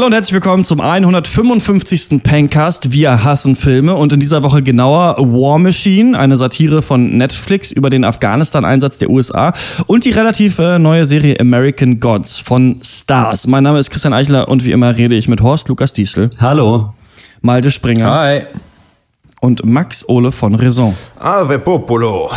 Hallo und herzlich willkommen zum 155. Pencast. Wir hassen Filme und in dieser Woche genauer War Machine, eine Satire von Netflix über den Afghanistan-Einsatz der USA und die relativ äh, neue Serie American Gods von Stars. Mein Name ist Christian Eichler und wie immer rede ich mit Horst Lukas Diesel. Hallo. Malte Springer. Hi. Und Max Ole von Raison. Ave Popolo.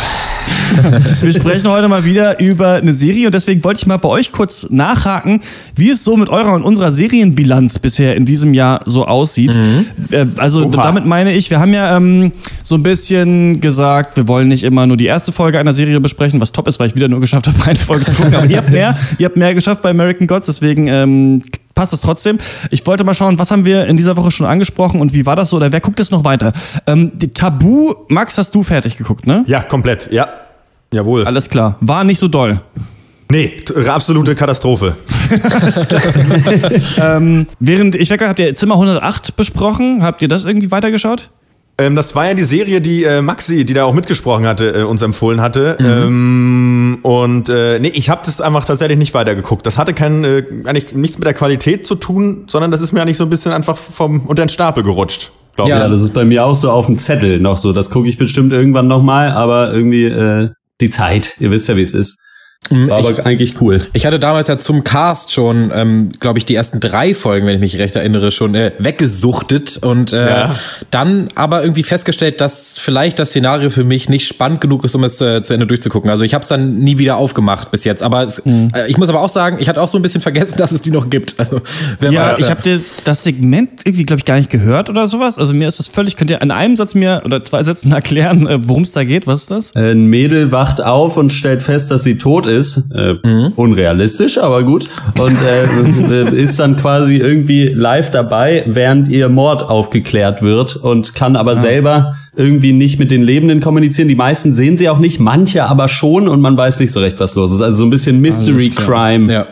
Wir sprechen heute mal wieder über eine Serie und deswegen wollte ich mal bei euch kurz nachhaken, wie es so mit eurer und unserer Serienbilanz bisher in diesem Jahr so aussieht. Mhm. Also Oha. damit meine ich, wir haben ja ähm, so ein bisschen gesagt, wir wollen nicht immer nur die erste Folge einer Serie besprechen, was top ist, weil ich wieder nur geschafft habe, eine Folge zu gucken. Aber ihr habt mehr, ihr habt mehr geschafft bei American Gods, deswegen ähm, passt es trotzdem. Ich wollte mal schauen, was haben wir in dieser Woche schon angesprochen und wie war das so oder wer guckt es noch weiter? Ähm, die Tabu, Max, hast du fertig geguckt, ne? Ja, komplett, ja. Jawohl. Alles klar. War nicht so doll. Nee, absolute Katastrophe. ähm, während ich weg war, habt ihr Zimmer 108 besprochen. Habt ihr das irgendwie weitergeschaut? Ähm, das war ja die Serie, die äh, Maxi, die da auch mitgesprochen hatte, äh, uns empfohlen hatte. Mhm. Ähm, und äh, nee, ich habe das einfach tatsächlich nicht weitergeguckt. Das hatte kein, äh, eigentlich nichts mit der Qualität zu tun, sondern das ist mir eigentlich so ein bisschen einfach vom unter den Stapel gerutscht. Ja, ich. das ist bei mir auch so auf dem Zettel noch so. Das gucke ich bestimmt irgendwann nochmal, aber irgendwie äh, die Zeit. Ihr wisst ja, wie es ist. Mhm, War aber eigentlich cool. Ich hatte damals ja zum Cast schon, ähm, glaube ich, die ersten drei Folgen, wenn ich mich recht erinnere, schon äh, weggesuchtet und äh, ja. dann aber irgendwie festgestellt, dass vielleicht das Szenario für mich nicht spannend genug ist, um es äh, zu Ende durchzugucken. Also ich habe es dann nie wieder aufgemacht bis jetzt. Aber es, mhm. äh, ich muss aber auch sagen, ich hatte auch so ein bisschen vergessen, dass es die noch gibt. Also wer ja, weiß, ich habe dir das Segment irgendwie, glaube ich, gar nicht gehört oder sowas. Also mir ist das völlig. Könnt ihr in einem Satz mir oder zwei Sätzen erklären, äh, worum es da geht? Was ist das? Ein Mädel wacht auf und stellt fest, dass sie tot ist ist. Äh, mhm. Unrealistisch, aber gut. Und äh, ist dann quasi irgendwie live dabei, während ihr Mord aufgeklärt wird und kann aber ja. selber irgendwie nicht mit den Lebenden kommunizieren. Die meisten sehen sie auch nicht, manche aber schon und man weiß nicht so recht, was los ist. Also so ein bisschen Mystery Crime. Ja.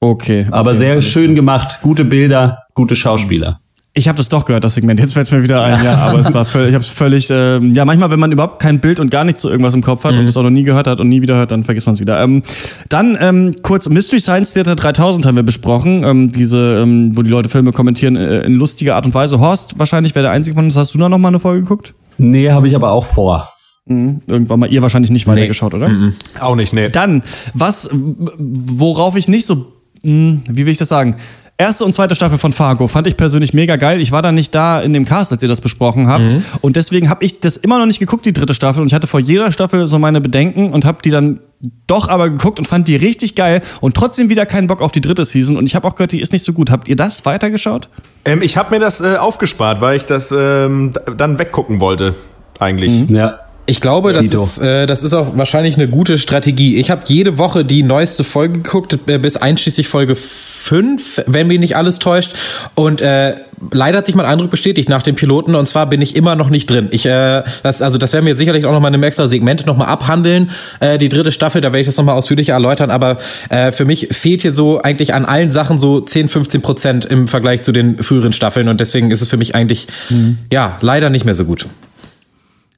Okay. Aber okay, sehr schön gemacht, gute Bilder, gute Schauspieler. Ich habe das doch gehört, das Segment. Jetzt fällt es mir wieder ein, ja, aber es war völlig, ich habe es völlig, ähm, ja, manchmal, wenn man überhaupt kein Bild und gar nichts zu irgendwas im Kopf hat mhm. und es auch noch nie gehört hat und nie wieder hört, dann vergisst man es wieder. Ähm, dann ähm, kurz Mystery Science Theater 3000 haben wir besprochen, ähm, diese, ähm, wo die Leute Filme kommentieren äh, in lustiger Art und Weise. Horst, wahrscheinlich wäre der einzige von uns. Hast du da noch mal eine Folge geguckt? Nee, habe ich aber auch vor. Mhm. Irgendwann mal, ihr wahrscheinlich nicht weitergeschaut, nee. oder? Mhm. Auch nicht, nee. Dann, was, worauf ich nicht so, mh, hm, wie will ich das sagen? Erste und zweite Staffel von Fargo fand ich persönlich mega geil. Ich war da nicht da in dem Cast, als ihr das besprochen habt. Mhm. Und deswegen habe ich das immer noch nicht geguckt, die dritte Staffel. Und ich hatte vor jeder Staffel so meine Bedenken und habe die dann doch aber geguckt und fand die richtig geil und trotzdem wieder keinen Bock auf die dritte Season. Und ich habe auch gehört, die ist nicht so gut. Habt ihr das weitergeschaut? Ähm, ich habe mir das äh, aufgespart, weil ich das ähm, dann weggucken wollte, eigentlich. Mhm. Ja. Ich glaube, das ist, äh, das ist auch wahrscheinlich eine gute Strategie. Ich habe jede Woche die neueste Folge geguckt, äh, bis einschließlich Folge 5, wenn mich nicht alles täuscht. Und äh, leider hat sich mein Eindruck bestätigt nach dem Piloten. Und zwar bin ich immer noch nicht drin. Ich, äh, das, also das werden wir sicherlich auch noch mal in einem extra Segment noch mal abhandeln. Äh, die dritte Staffel, da werde ich das noch mal ausführlicher erläutern. Aber äh, für mich fehlt hier so eigentlich an allen Sachen so 10, 15 Prozent im Vergleich zu den früheren Staffeln. Und deswegen ist es für mich eigentlich, mhm. ja, leider nicht mehr so gut.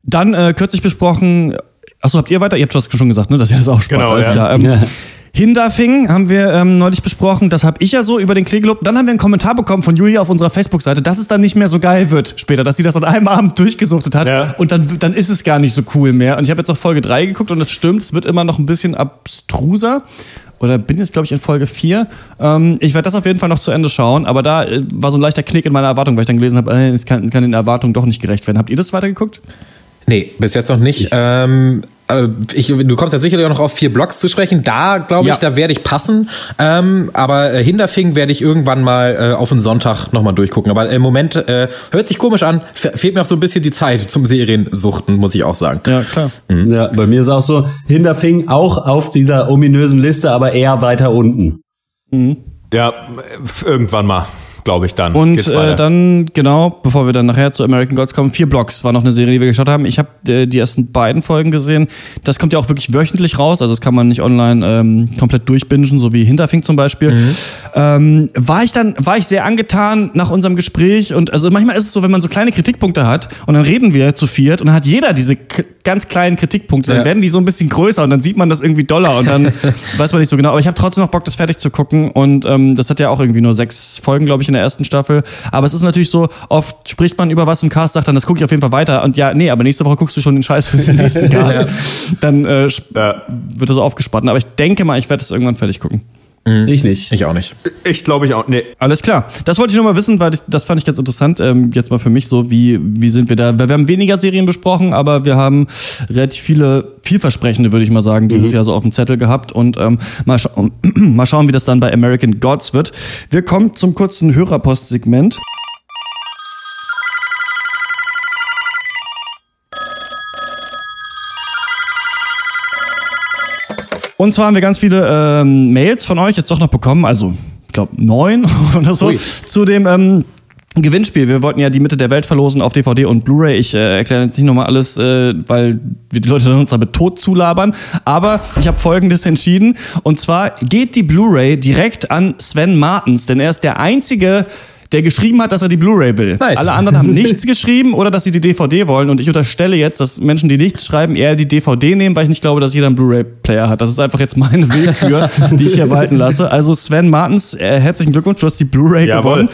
Dann äh, kürzlich besprochen, achso, habt ihr weiter? Ihr habt das schon gesagt, ne, dass ihr das auch spart, genau, alles ja. klar. Ähm, ja. Hindafing haben wir ähm, neulich besprochen, das habe ich ja so über den Klegelub. Dann haben wir einen Kommentar bekommen von Julia auf unserer Facebook-Seite, dass es dann nicht mehr so geil wird später, dass sie das an einem Abend durchgesuchtet hat ja. und dann, dann ist es gar nicht so cool mehr. Und ich habe jetzt auch Folge 3 geguckt und es stimmt, es wird immer noch ein bisschen abstruser oder bin jetzt, glaube ich, in Folge 4. Ähm, ich werde das auf jeden Fall noch zu Ende schauen, aber da äh, war so ein leichter Knick in meiner Erwartung, weil ich dann gelesen habe, äh, es kann, kann den Erwartungen doch nicht gerecht werden. Habt ihr das weitergeguckt? Nee, bis jetzt noch nicht. Ähm, äh, ich, du kommst ja sicherlich auch noch auf vier Blocks zu sprechen. Da glaube ich, ja. da werde ich passen. Ähm, aber äh, Hinterfing werde ich irgendwann mal äh, auf den Sonntag nochmal durchgucken. Aber im Moment äh, hört sich komisch an. Fehlt mir auch so ein bisschen die Zeit zum Seriensuchten, muss ich auch sagen. Ja, klar. Mhm. Ja, bei mir ist auch so, Hinterfing auch auf dieser ominösen Liste, aber eher weiter unten. Mhm. Ja, irgendwann mal glaube ich, dann. Und äh, dann, genau, bevor wir dann nachher zu American Gods kommen, vier Blocks war noch eine Serie, die wir geschaut haben. Ich habe äh, die ersten beiden Folgen gesehen. Das kommt ja auch wirklich wöchentlich raus, also das kann man nicht online ähm, komplett durchbingen, so wie Hinterfink zum Beispiel. Mhm. Ähm, war ich dann, war ich sehr angetan nach unserem Gespräch und also manchmal ist es so, wenn man so kleine Kritikpunkte hat und dann reden wir zu viert und dann hat jeder diese ganz kleinen Kritikpunkte, dann ja. werden die so ein bisschen größer und dann sieht man das irgendwie doller und dann weiß man nicht so genau. Aber ich habe trotzdem noch Bock, das fertig zu gucken und ähm, das hat ja auch irgendwie nur sechs Folgen, glaube ich, in der ersten Staffel. Aber es ist natürlich so, oft spricht man über was im Cast, sagt dann, das gucke ich auf jeden Fall weiter und ja, nee, aber nächste Woche guckst du schon den Scheiß für den nächsten Cast. ja. Dann äh, wird das aufgespannt. Aber ich denke mal, ich werde das irgendwann fertig gucken. Mhm. Ich nicht. Ich auch nicht. Ich glaube ich auch. Nee. Alles klar. Das wollte ich nur mal wissen, weil ich, das fand ich ganz interessant. Ähm, jetzt mal für mich so, wie, wie sind wir da? Wir haben weniger Serien besprochen, aber wir haben relativ viele vielversprechende, würde ich mal sagen, dieses mhm. Jahr so auf dem Zettel gehabt. Und ähm, mal, scha mal schauen, wie das dann bei American Gods wird. Wir kommen zum kurzen Hörerpost-Segment. Und zwar haben wir ganz viele ähm, Mails von euch jetzt doch noch bekommen, also ich glaube neun oder so, Ui. zu dem ähm, Gewinnspiel. Wir wollten ja die Mitte der Welt verlosen auf DVD und Blu-ray. Ich äh, erkläre jetzt nicht nochmal alles, äh, weil wir die Leute dann uns damit tot zulabern. Aber ich habe Folgendes entschieden. Und zwar geht die Blu-ray direkt an Sven Martens, denn er ist der einzige der geschrieben hat, dass er die Blu-ray will. Nice. Alle anderen haben nichts geschrieben oder dass sie die DVD wollen. Und ich unterstelle jetzt, dass Menschen, die nichts schreiben, eher die DVD nehmen, weil ich nicht glaube, dass jeder einen Blu-ray-Player hat. Das ist einfach jetzt meine Willkür, die ich hier walten lasse. Also Sven Martens, äh, herzlichen Glückwunsch, du hast die Blu-ray gewonnen.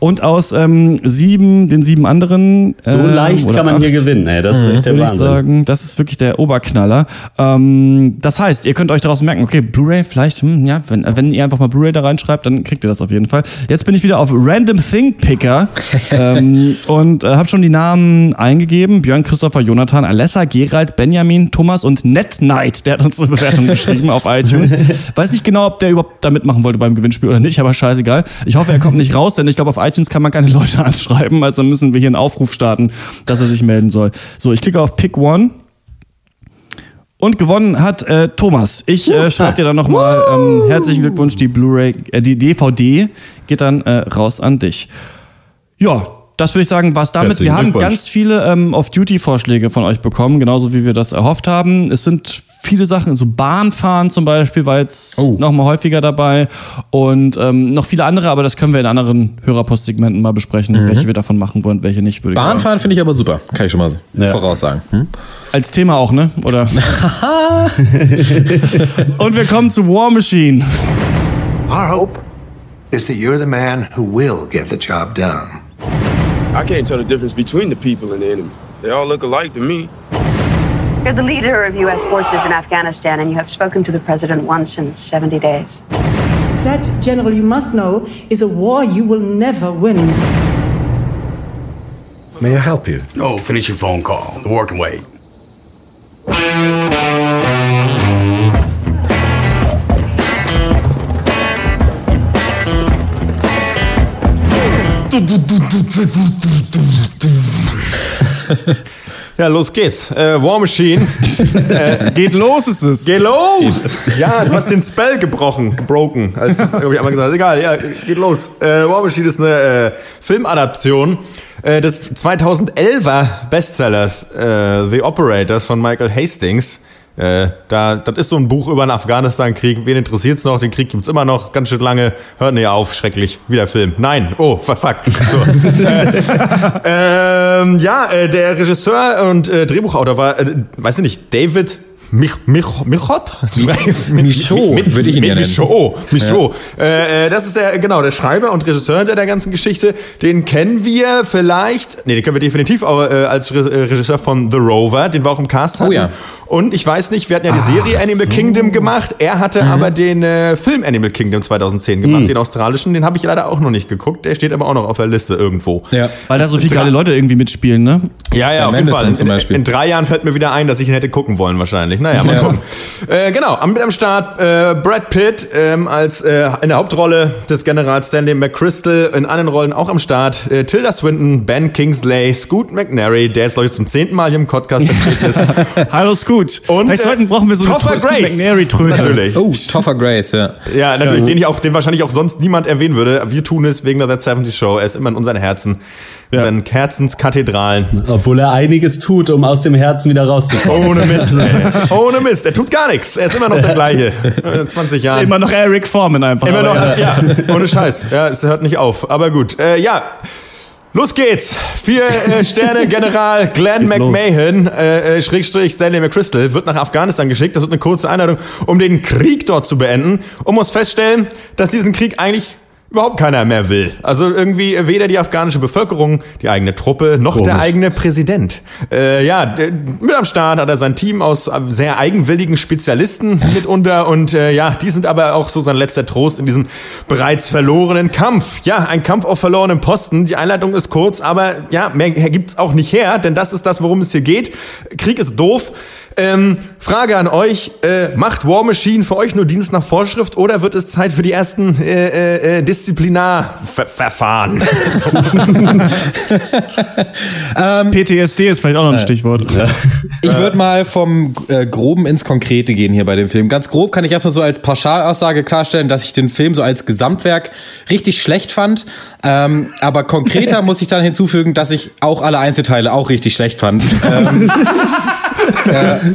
Und aus ähm, sieben, den sieben anderen. So ähm, leicht kann man acht, hier gewinnen, ey. Das ist echt der Würde ich sagen, das ist wirklich der Oberknaller. Ähm, das heißt, ihr könnt euch daraus merken, okay, Blu-ray, vielleicht, hm, ja, wenn, wenn ihr einfach mal Blu-ray da reinschreibt, dann kriegt ihr das auf jeden Fall. Jetzt bin ich wieder auf Random Think Picker ähm, und äh, habe schon die Namen eingegeben. Björn, Christopher, Jonathan, Alessa, Gerald, Benjamin, Thomas und Net Knight. Der hat uns eine Bewertung geschrieben auf iTunes. Weiß nicht genau, ob der überhaupt da mitmachen wollte beim Gewinnspiel oder nicht, aber scheißegal. Ich hoffe, er kommt nicht raus, denn ich glaube, auf iTunes kann man keine Leute anschreiben. Also müssen wir hier einen Aufruf starten, dass er sich melden soll. So, ich klicke auf Pick One. Und gewonnen hat äh, Thomas. Ich äh, schreibe dir dann nochmal ähm, herzlichen Glückwunsch. Die Blu-ray, äh, die DVD geht dann äh, raus an dich. Ja, das würde ich sagen, war es damit. Wir haben ganz viele ähm, Off-Duty-Vorschläge von euch bekommen, genauso wie wir das erhofft haben. Es sind viele Sachen, so Bahnfahren zum Beispiel war jetzt oh. noch mal häufiger dabei und ähm, noch viele andere, aber das können wir in anderen Hörerpostsegmenten mal besprechen, mhm. welche wir davon machen wollen, welche nicht, würde ich sagen. Bahnfahren finde ich aber super, kann ich schon mal ja. voraussagen. Hm? Als Thema auch, ne? Oder? und wir kommen zu War Machine. Our hope is that you're the man who will get the job done. I can't tell the difference between the people and the enemy. They all look alike to me. You're the leader of U.S. forces in Afghanistan, and you have spoken to the president once in 70 days. That, General, you must know, is a war you will never win. May I help you? No, finish your phone call. The war can wait. Ja, los geht's. Äh, War Machine. äh, geht los ist es. Geht los! Ja, du hast den Spell gebrochen, gebroken. Als ich einmal gesagt, egal, ja, geht los. Äh, War Machine ist eine äh, Filmadaption äh, des 2011er Bestsellers äh, The Operators von Michael Hastings. Äh, da, das ist so ein Buch über den Afghanistan-Krieg. Wen interessiert's noch? Den Krieg gibt's immer noch, ganz schön lange. Hört nicht auf, schrecklich. Wieder Film. Nein. Oh, fuck. So. äh, ähm, ja, äh, der Regisseur und äh, Drehbuchautor war, äh, weiß ich nicht, David mich, mich, Michot? Michaud, würde ich ihn ja nennen. Michaud, Michaud. Ja. Äh, das ist der, genau, der Schreiber und Regisseur hinter der ganzen Geschichte. Den kennen wir vielleicht, nee, den kennen wir definitiv auch äh, als Re äh, Regisseur von The Rover, den wir auch im Cast hatten. Oh ja. Und ich weiß nicht, wir hatten ja die Serie Ach, Animal so. Kingdom gemacht. Er hatte mhm. aber den äh, Film Animal Kingdom 2010 gemacht, mhm. den australischen. Den habe ich leider auch noch nicht geguckt. Der steht aber auch noch auf der Liste irgendwo. Ja, weil da so viele geile Leute irgendwie mitspielen, ne? Ja, ja, auf jeden Fall. In, in, in, drei Jahren fällt mir wieder ein, dass ich ihn hätte gucken wollen wahrscheinlich wahrscheinlich. Naja, mal gucken. Äh, genau, am, mit am Start äh, Brad Pitt ähm, als äh, in der Hauptrolle des Generals Stanley McChrystal, in anderen Rollen auch am Start. Äh, Tilda Swinton, Ben Kingsley, Scoot McNary, der ist glaube ich zum zehnten Mal hier im Podcast vertreten ist. Hallo Scoot. Und Vielleicht äh, sollten, brauchen wir so Topher eine Scoot Grace. McNary-Tröte. Natürlich. Oh, Topher Grace, ja. Ja, natürlich, den ich auch, den wahrscheinlich auch sonst niemand erwähnen würde. Wir tun es wegen der That 70 Show. Er ist immer in unseren Herzen. In seinen Herzenskathedralen. Obwohl er einiges tut, um aus dem Herzen wieder rauszukommen. Ohne Mist, ey. Ohne Mist. Er tut gar nichts. Er ist immer noch der gleiche. Äh, 20 Jahre. Immer noch Eric Foreman einfach. Immer noch, Aber, ja. ohne Scheiß. Ja, es hört nicht auf. Aber gut. Äh, ja. Los geht's! Vier äh, Sterne General Glenn McMahon, äh, äh, Schrägstrich Stanley McChrystal, wird nach Afghanistan geschickt. Das wird eine kurze Einladung, um den Krieg dort zu beenden. Und muss feststellen, dass diesen Krieg eigentlich überhaupt keiner mehr will. Also irgendwie weder die afghanische Bevölkerung, die eigene Truppe, noch der eigene Präsident. Äh, ja, mit am Start hat er sein Team aus sehr eigenwilligen Spezialisten mitunter und äh, ja, die sind aber auch so sein letzter Trost in diesem bereits verlorenen Kampf. Ja, ein Kampf auf verlorenem Posten. Die Einleitung ist kurz, aber ja, mehr gibt's auch nicht her, denn das ist das, worum es hier geht. Krieg ist doof. Ähm, Frage an euch, äh, macht War Machine für euch nur Dienst nach Vorschrift oder wird es Zeit für die ersten äh, äh, Disziplinarverfahren? PTSD ist vielleicht auch noch ein Stichwort. Ich würde mal vom äh, Groben ins Konkrete gehen hier bei dem Film. Ganz grob kann ich einfach so als Pauschalaussage klarstellen, dass ich den Film so als Gesamtwerk richtig schlecht fand. Ähm, aber konkreter muss ich dann hinzufügen, dass ich auch alle Einzelteile auch richtig schlecht fand. Yeah.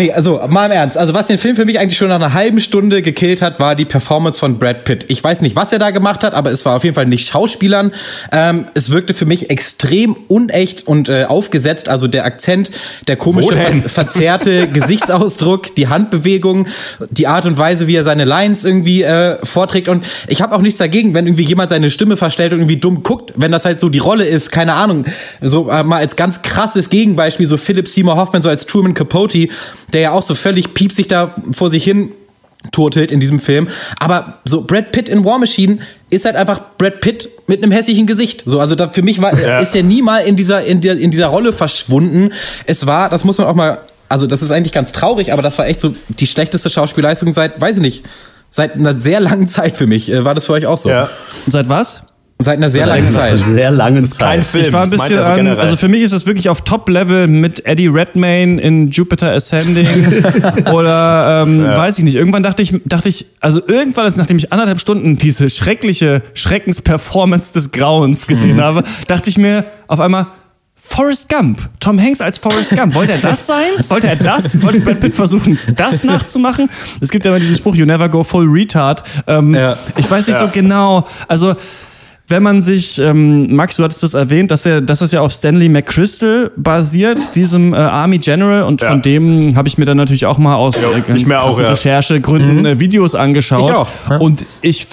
Nee, also mal im Ernst. Also was den Film für mich eigentlich schon nach einer halben Stunde gekillt hat, war die Performance von Brad Pitt. Ich weiß nicht, was er da gemacht hat, aber es war auf jeden Fall nicht Schauspielern. Ähm, es wirkte für mich extrem unecht und äh, aufgesetzt. Also der Akzent, der komische, ver verzerrte Gesichtsausdruck, die Handbewegung, die Art und Weise, wie er seine Lines irgendwie äh, vorträgt. Und ich habe auch nichts dagegen, wenn irgendwie jemand seine Stimme verstellt und irgendwie dumm guckt, wenn das halt so die Rolle ist, keine Ahnung. So äh, mal als ganz krasses Gegenbeispiel, so Philip Seymour Hoffman, so als Truman Capote, der ja auch so völlig piepsig da vor sich hin turtelt in diesem Film. Aber so Brad Pitt in War Machine ist halt einfach Brad Pitt mit einem hässlichen Gesicht. So, also da, für mich war, ja. ist der nie mal in dieser, in, der, in dieser Rolle verschwunden. Es war, das muss man auch mal, also das ist eigentlich ganz traurig, aber das war echt so die schlechteste Schauspielleistung seit, weiß ich nicht, seit einer sehr langen Zeit für mich. War das für euch auch so? Ja. Und seit was? Seit einer sehr langen Zeit. Sehr langen Zeit. Kein Film. Ich war ein bisschen also, an, also für mich ist das wirklich auf Top-Level mit Eddie Redmayne in Jupiter Ascending oder ähm, ja. weiß ich nicht. Irgendwann dachte ich, dachte ich, also irgendwann, nachdem ich anderthalb Stunden diese schreckliche Schreckensperformance des Grauens gesehen mhm. habe, dachte ich mir auf einmal, Forrest Gump. Tom Hanks als Forrest Gump. Wollte er das sein? Wollte er das? Wollte Brad Pitt versuchen, das nachzumachen? Es gibt ja immer diesen Spruch, you never go full retard. Ähm, ja. Ich weiß nicht ja. so genau. Also, wenn man sich, ähm, Max, du hattest das erwähnt, dass, er, dass das ja auf Stanley McChrystal basiert, diesem äh, Army General. Und ja. von dem habe ich mir dann natürlich auch mal aus äh, ich mir auch, ja. Recherchegründen mhm. äh, Videos angeschaut. Ich auch. Ja. Und ich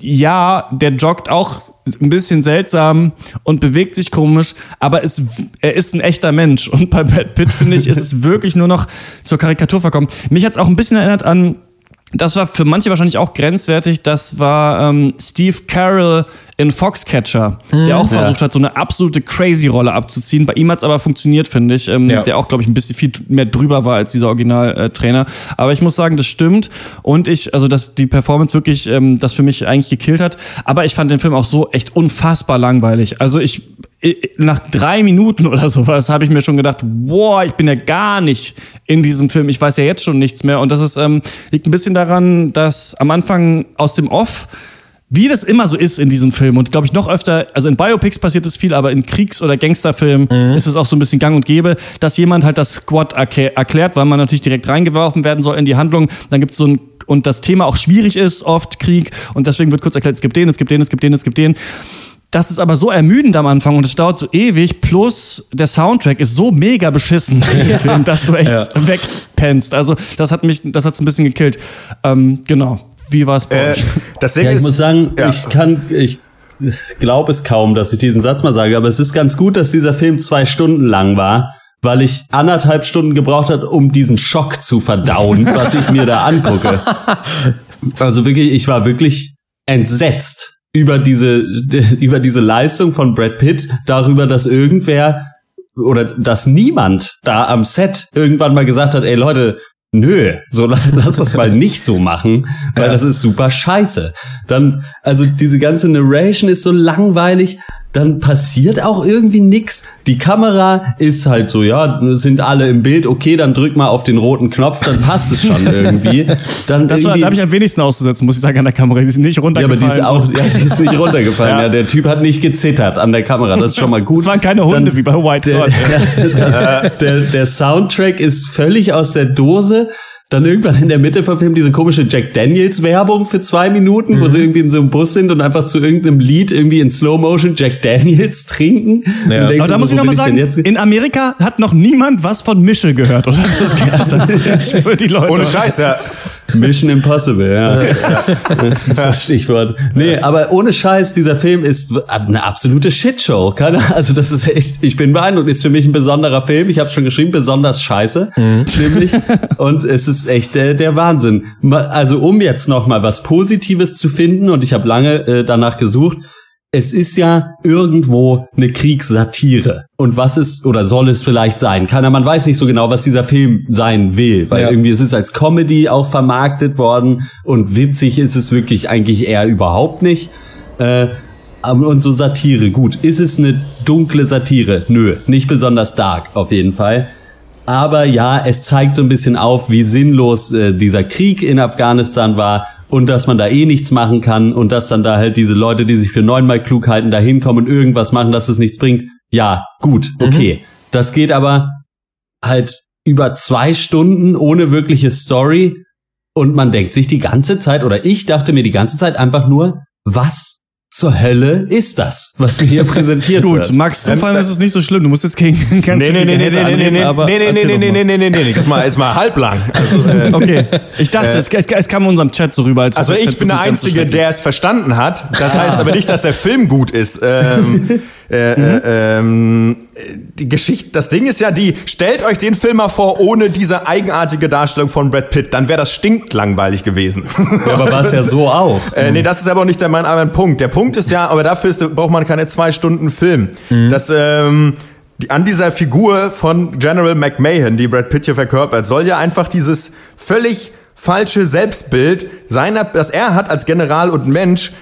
ja, der joggt auch ein bisschen seltsam und bewegt sich komisch, aber es, er ist ein echter Mensch. Und bei Brad Pitt, finde ich, ist es wirklich nur noch zur Karikatur verkommen. Mich hat es auch ein bisschen erinnert an das war für manche wahrscheinlich auch grenzwertig. Das war ähm, Steve Carroll in Foxcatcher, mhm. der auch versucht ja. hat, so eine absolute crazy Rolle abzuziehen. Bei ihm hat es aber funktioniert, finde ich. Ähm, ja. Der auch, glaube ich, ein bisschen viel mehr drüber war als dieser Originaltrainer. Aber ich muss sagen, das stimmt. Und ich, also dass die Performance wirklich ähm, das für mich eigentlich gekillt hat. Aber ich fand den Film auch so echt unfassbar langweilig. Also ich nach drei Minuten oder sowas habe ich mir schon gedacht, boah, ich bin ja gar nicht in diesem Film. Ich weiß ja jetzt schon nichts mehr. Und das ist, ähm, liegt ein bisschen daran, dass am Anfang aus dem Off wie das immer so ist in diesem Film und glaube ich noch öfter, also in Biopics passiert es viel, aber in Kriegs- oder Gangsterfilmen mhm. ist es auch so ein bisschen gang und gäbe, dass jemand halt das Squad erklärt, weil man natürlich direkt reingeworfen werden soll in die Handlung. Dann gibt es so ein und das Thema auch schwierig ist, oft Krieg und deswegen wird kurz erklärt, es gibt den, es gibt den, es gibt den, es gibt den. Das ist aber so ermüdend am Anfang und es dauert so ewig. Plus der Soundtrack ist so mega beschissen im Film, dass du echt ja. wegpennst. Also das hat mich, das hat's ein bisschen gekillt. Ähm, genau. Wie war es bei äh, euch? Das Ding ja, ich ist, muss sagen, ja. ich kann, ich glaube es kaum, dass ich diesen Satz mal sage, aber es ist ganz gut, dass dieser Film zwei Stunden lang war, weil ich anderthalb Stunden gebraucht hat, um diesen Schock zu verdauen, was ich mir da angucke. Also wirklich, ich war wirklich entsetzt über diese, über diese Leistung von Brad Pitt, darüber, dass irgendwer oder dass niemand da am Set irgendwann mal gesagt hat, ey Leute, nö, so lass das mal nicht so machen, weil ja. das ist super scheiße. Dann, also diese ganze Narration ist so langweilig, dann passiert auch irgendwie nix. Die Kamera ist halt so, ja, sind alle im Bild, okay, dann drück mal auf den roten Knopf, dann passt es schon irgendwie. Dann das war, da habe ich am wenigsten auszusetzen, muss ich sagen, an der Kamera. Sie ist nicht runtergefallen. Ja, aber die ist auch, ja, die ist nicht runtergefallen. ja. ja. der Typ hat nicht gezittert an der Kamera, das ist schon mal gut. Es waren keine Hunde dann, wie bei White der, der, der, der Soundtrack ist völlig aus der Dose dann irgendwann in der Mitte verfilmt diese komische Jack Daniels Werbung für zwei Minuten, mhm. wo sie irgendwie in so einem Bus sind und einfach zu irgendeinem Lied irgendwie in Slow Motion Jack Daniels trinken. Ja. Aber da so, muss ich nochmal sagen, in Amerika hat noch niemand was von Mische gehört, oder? Das Leute. Ohne Scheiß, ja. Mission Impossible, ja. Das ist das Stichwort. Nee, aber ohne Scheiß, dieser Film ist eine absolute Shitshow. Also das ist echt, ich bin beeindruckt, ist für mich ein besonderer Film. Ich habe schon geschrieben, besonders scheiße, mhm. nämlich. Und es ist echt der, der Wahnsinn. Also um jetzt noch mal was Positives zu finden, und ich habe lange äh, danach gesucht, es ist ja irgendwo eine Kriegssatire. Und was ist oder soll es vielleicht sein? Keiner, man weiß nicht so genau, was dieser Film sein will, weil ja. irgendwie es ist als Comedy auch vermarktet worden und witzig ist es wirklich eigentlich eher überhaupt nicht. Äh, und so Satire, gut. Ist es eine dunkle Satire? Nö, nicht besonders dark auf jeden Fall. Aber ja, es zeigt so ein bisschen auf, wie sinnlos äh, dieser Krieg in Afghanistan war und dass man da eh nichts machen kann und dass dann da halt diese Leute, die sich für neunmal klug halten, da hinkommen und irgendwas machen, dass es nichts bringt. Ja, gut, mhm. okay. Mhm. Das geht aber halt über zwei Stunden ohne wirkliche Story und man denkt sich die ganze Zeit oder ich dachte mir die ganze Zeit einfach nur, was zur Hölle ist das, was mir hier präsentiert Gut, wird? Gut, Max, du fand, das ist nicht so schlimm. Du musst jetzt kein, kein nee, nee, nee, nee, nee, nee, nee, nee, nee, nee, nee, nee, nee, nee, nee, jetzt mal, jetzt mal halblang. Also, äh, okay, ich dachte, äh, es, es, es kam in unserem Chat so rüber. Als also ich bin der Einzige, der es verstanden hat. Das heißt aber nicht, dass der Film gut ist. Ähm, äh, mhm. ähm, die Geschichte, das Ding ist ja die, stellt euch den Film mal vor, ohne diese eigenartige Darstellung von Brad Pitt, dann wäre das stinklangweilig gewesen. Ja, aber war es ja so auch. Äh, nee, das ist aber auch nicht der, mein, mein Punkt. Der Punkt ist ja, aber dafür ist, braucht man keine zwei Stunden Film. Mhm. Das, ähm, an dieser Figur von General McMahon, die Brad Pitt hier verkörpert, soll ja einfach dieses völlig falsche Selbstbild seiner, das er hat als General und Mensch,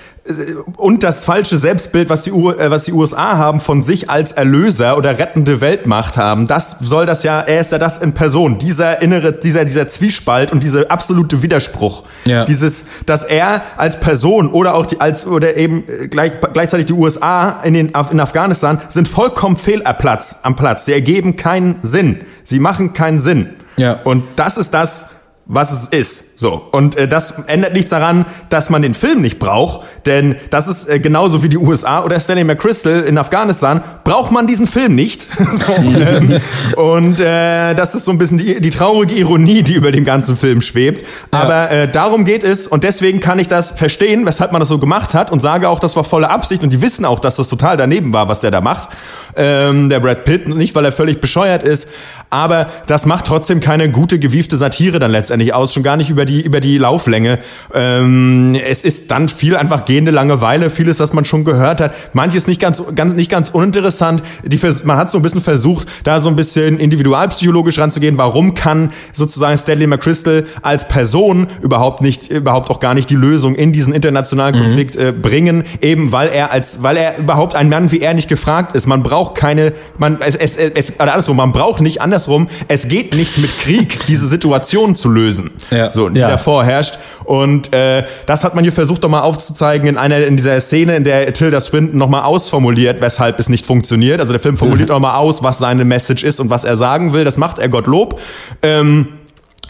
und das falsche Selbstbild, was die, U äh, was die USA haben von sich als Erlöser oder rettende Weltmacht haben, das soll das ja, er ist ja das in Person, dieser innere, dieser, dieser Zwiespalt und dieser absolute Widerspruch. Ja. Dieses, dass er als Person oder auch die, als, oder eben gleich, gleichzeitig die USA in, den, in Afghanistan sind vollkommen fehl am Platz, am Platz. Sie ergeben keinen Sinn. Sie machen keinen Sinn. Ja. Und das ist das, was es ist. So. Und äh, das ändert nichts daran, dass man den Film nicht braucht, denn das ist äh, genauso wie die USA oder Stanley McChrystal in Afghanistan, braucht man diesen Film nicht. so, ähm, und äh, das ist so ein bisschen die, die traurige Ironie, die über dem ganzen Film schwebt. Ja. Aber äh, darum geht es und deswegen kann ich das verstehen, weshalb man das so gemacht hat und sage auch, das war volle Absicht und die wissen auch, dass das total daneben war, was der da macht. Ähm, der Brad Pitt, nicht weil er völlig bescheuert ist, aber das macht trotzdem keine gute, gewiefte Satire dann letztendlich letztendlich aus, schon gar nicht über die, über die Lauflänge. Ähm, es ist dann viel einfach gehende Langeweile, vieles, was man schon gehört hat. Manches nicht ganz, ganz, nicht ganz uninteressant. Die, man hat so ein bisschen versucht, da so ein bisschen individualpsychologisch ranzugehen. Warum kann sozusagen Stanley McChrystal als Person überhaupt nicht, überhaupt auch gar nicht die Lösung in diesen internationalen mhm. Konflikt mhm. äh, bringen? Eben weil er als, weil er überhaupt ein Mann wie er nicht gefragt ist. Man braucht keine, man, es, es, es, oder andersrum, man braucht nicht andersrum. Es geht nicht mit Krieg, diese Situation zu lösen lösen. Ja. So, die ja. davor herrscht. Und äh, das hat man hier versucht nochmal aufzuzeigen in einer in dieser Szene, in der Tilda Swinton nochmal ausformuliert, weshalb es nicht funktioniert. Also der Film formuliert mhm. nochmal aus, was seine Message ist und was er sagen will. Das macht er Gottlob. Ähm,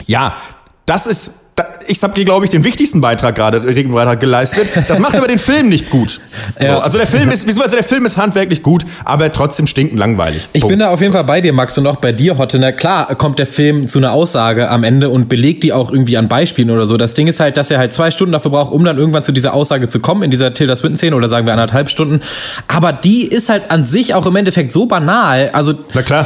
ja, das ist ich habe glaube ich, den wichtigsten Beitrag gerade, Regenbeitrag geleistet. Das macht aber den Film nicht gut. Ja. So, also der Film ist, beziehungsweise der Film ist handwerklich gut, aber trotzdem stinkend langweilig. Ich Punkt. bin da auf jeden Fall bei dir, Max, und auch bei dir, Hotte. Na klar, kommt der Film zu einer Aussage am Ende und belegt die auch irgendwie an Beispielen oder so. Das Ding ist halt, dass er halt zwei Stunden dafür braucht, um dann irgendwann zu dieser Aussage zu kommen, in dieser Tilda Swinton-Szene oder sagen wir anderthalb Stunden. Aber die ist halt an sich auch im Endeffekt so banal, also,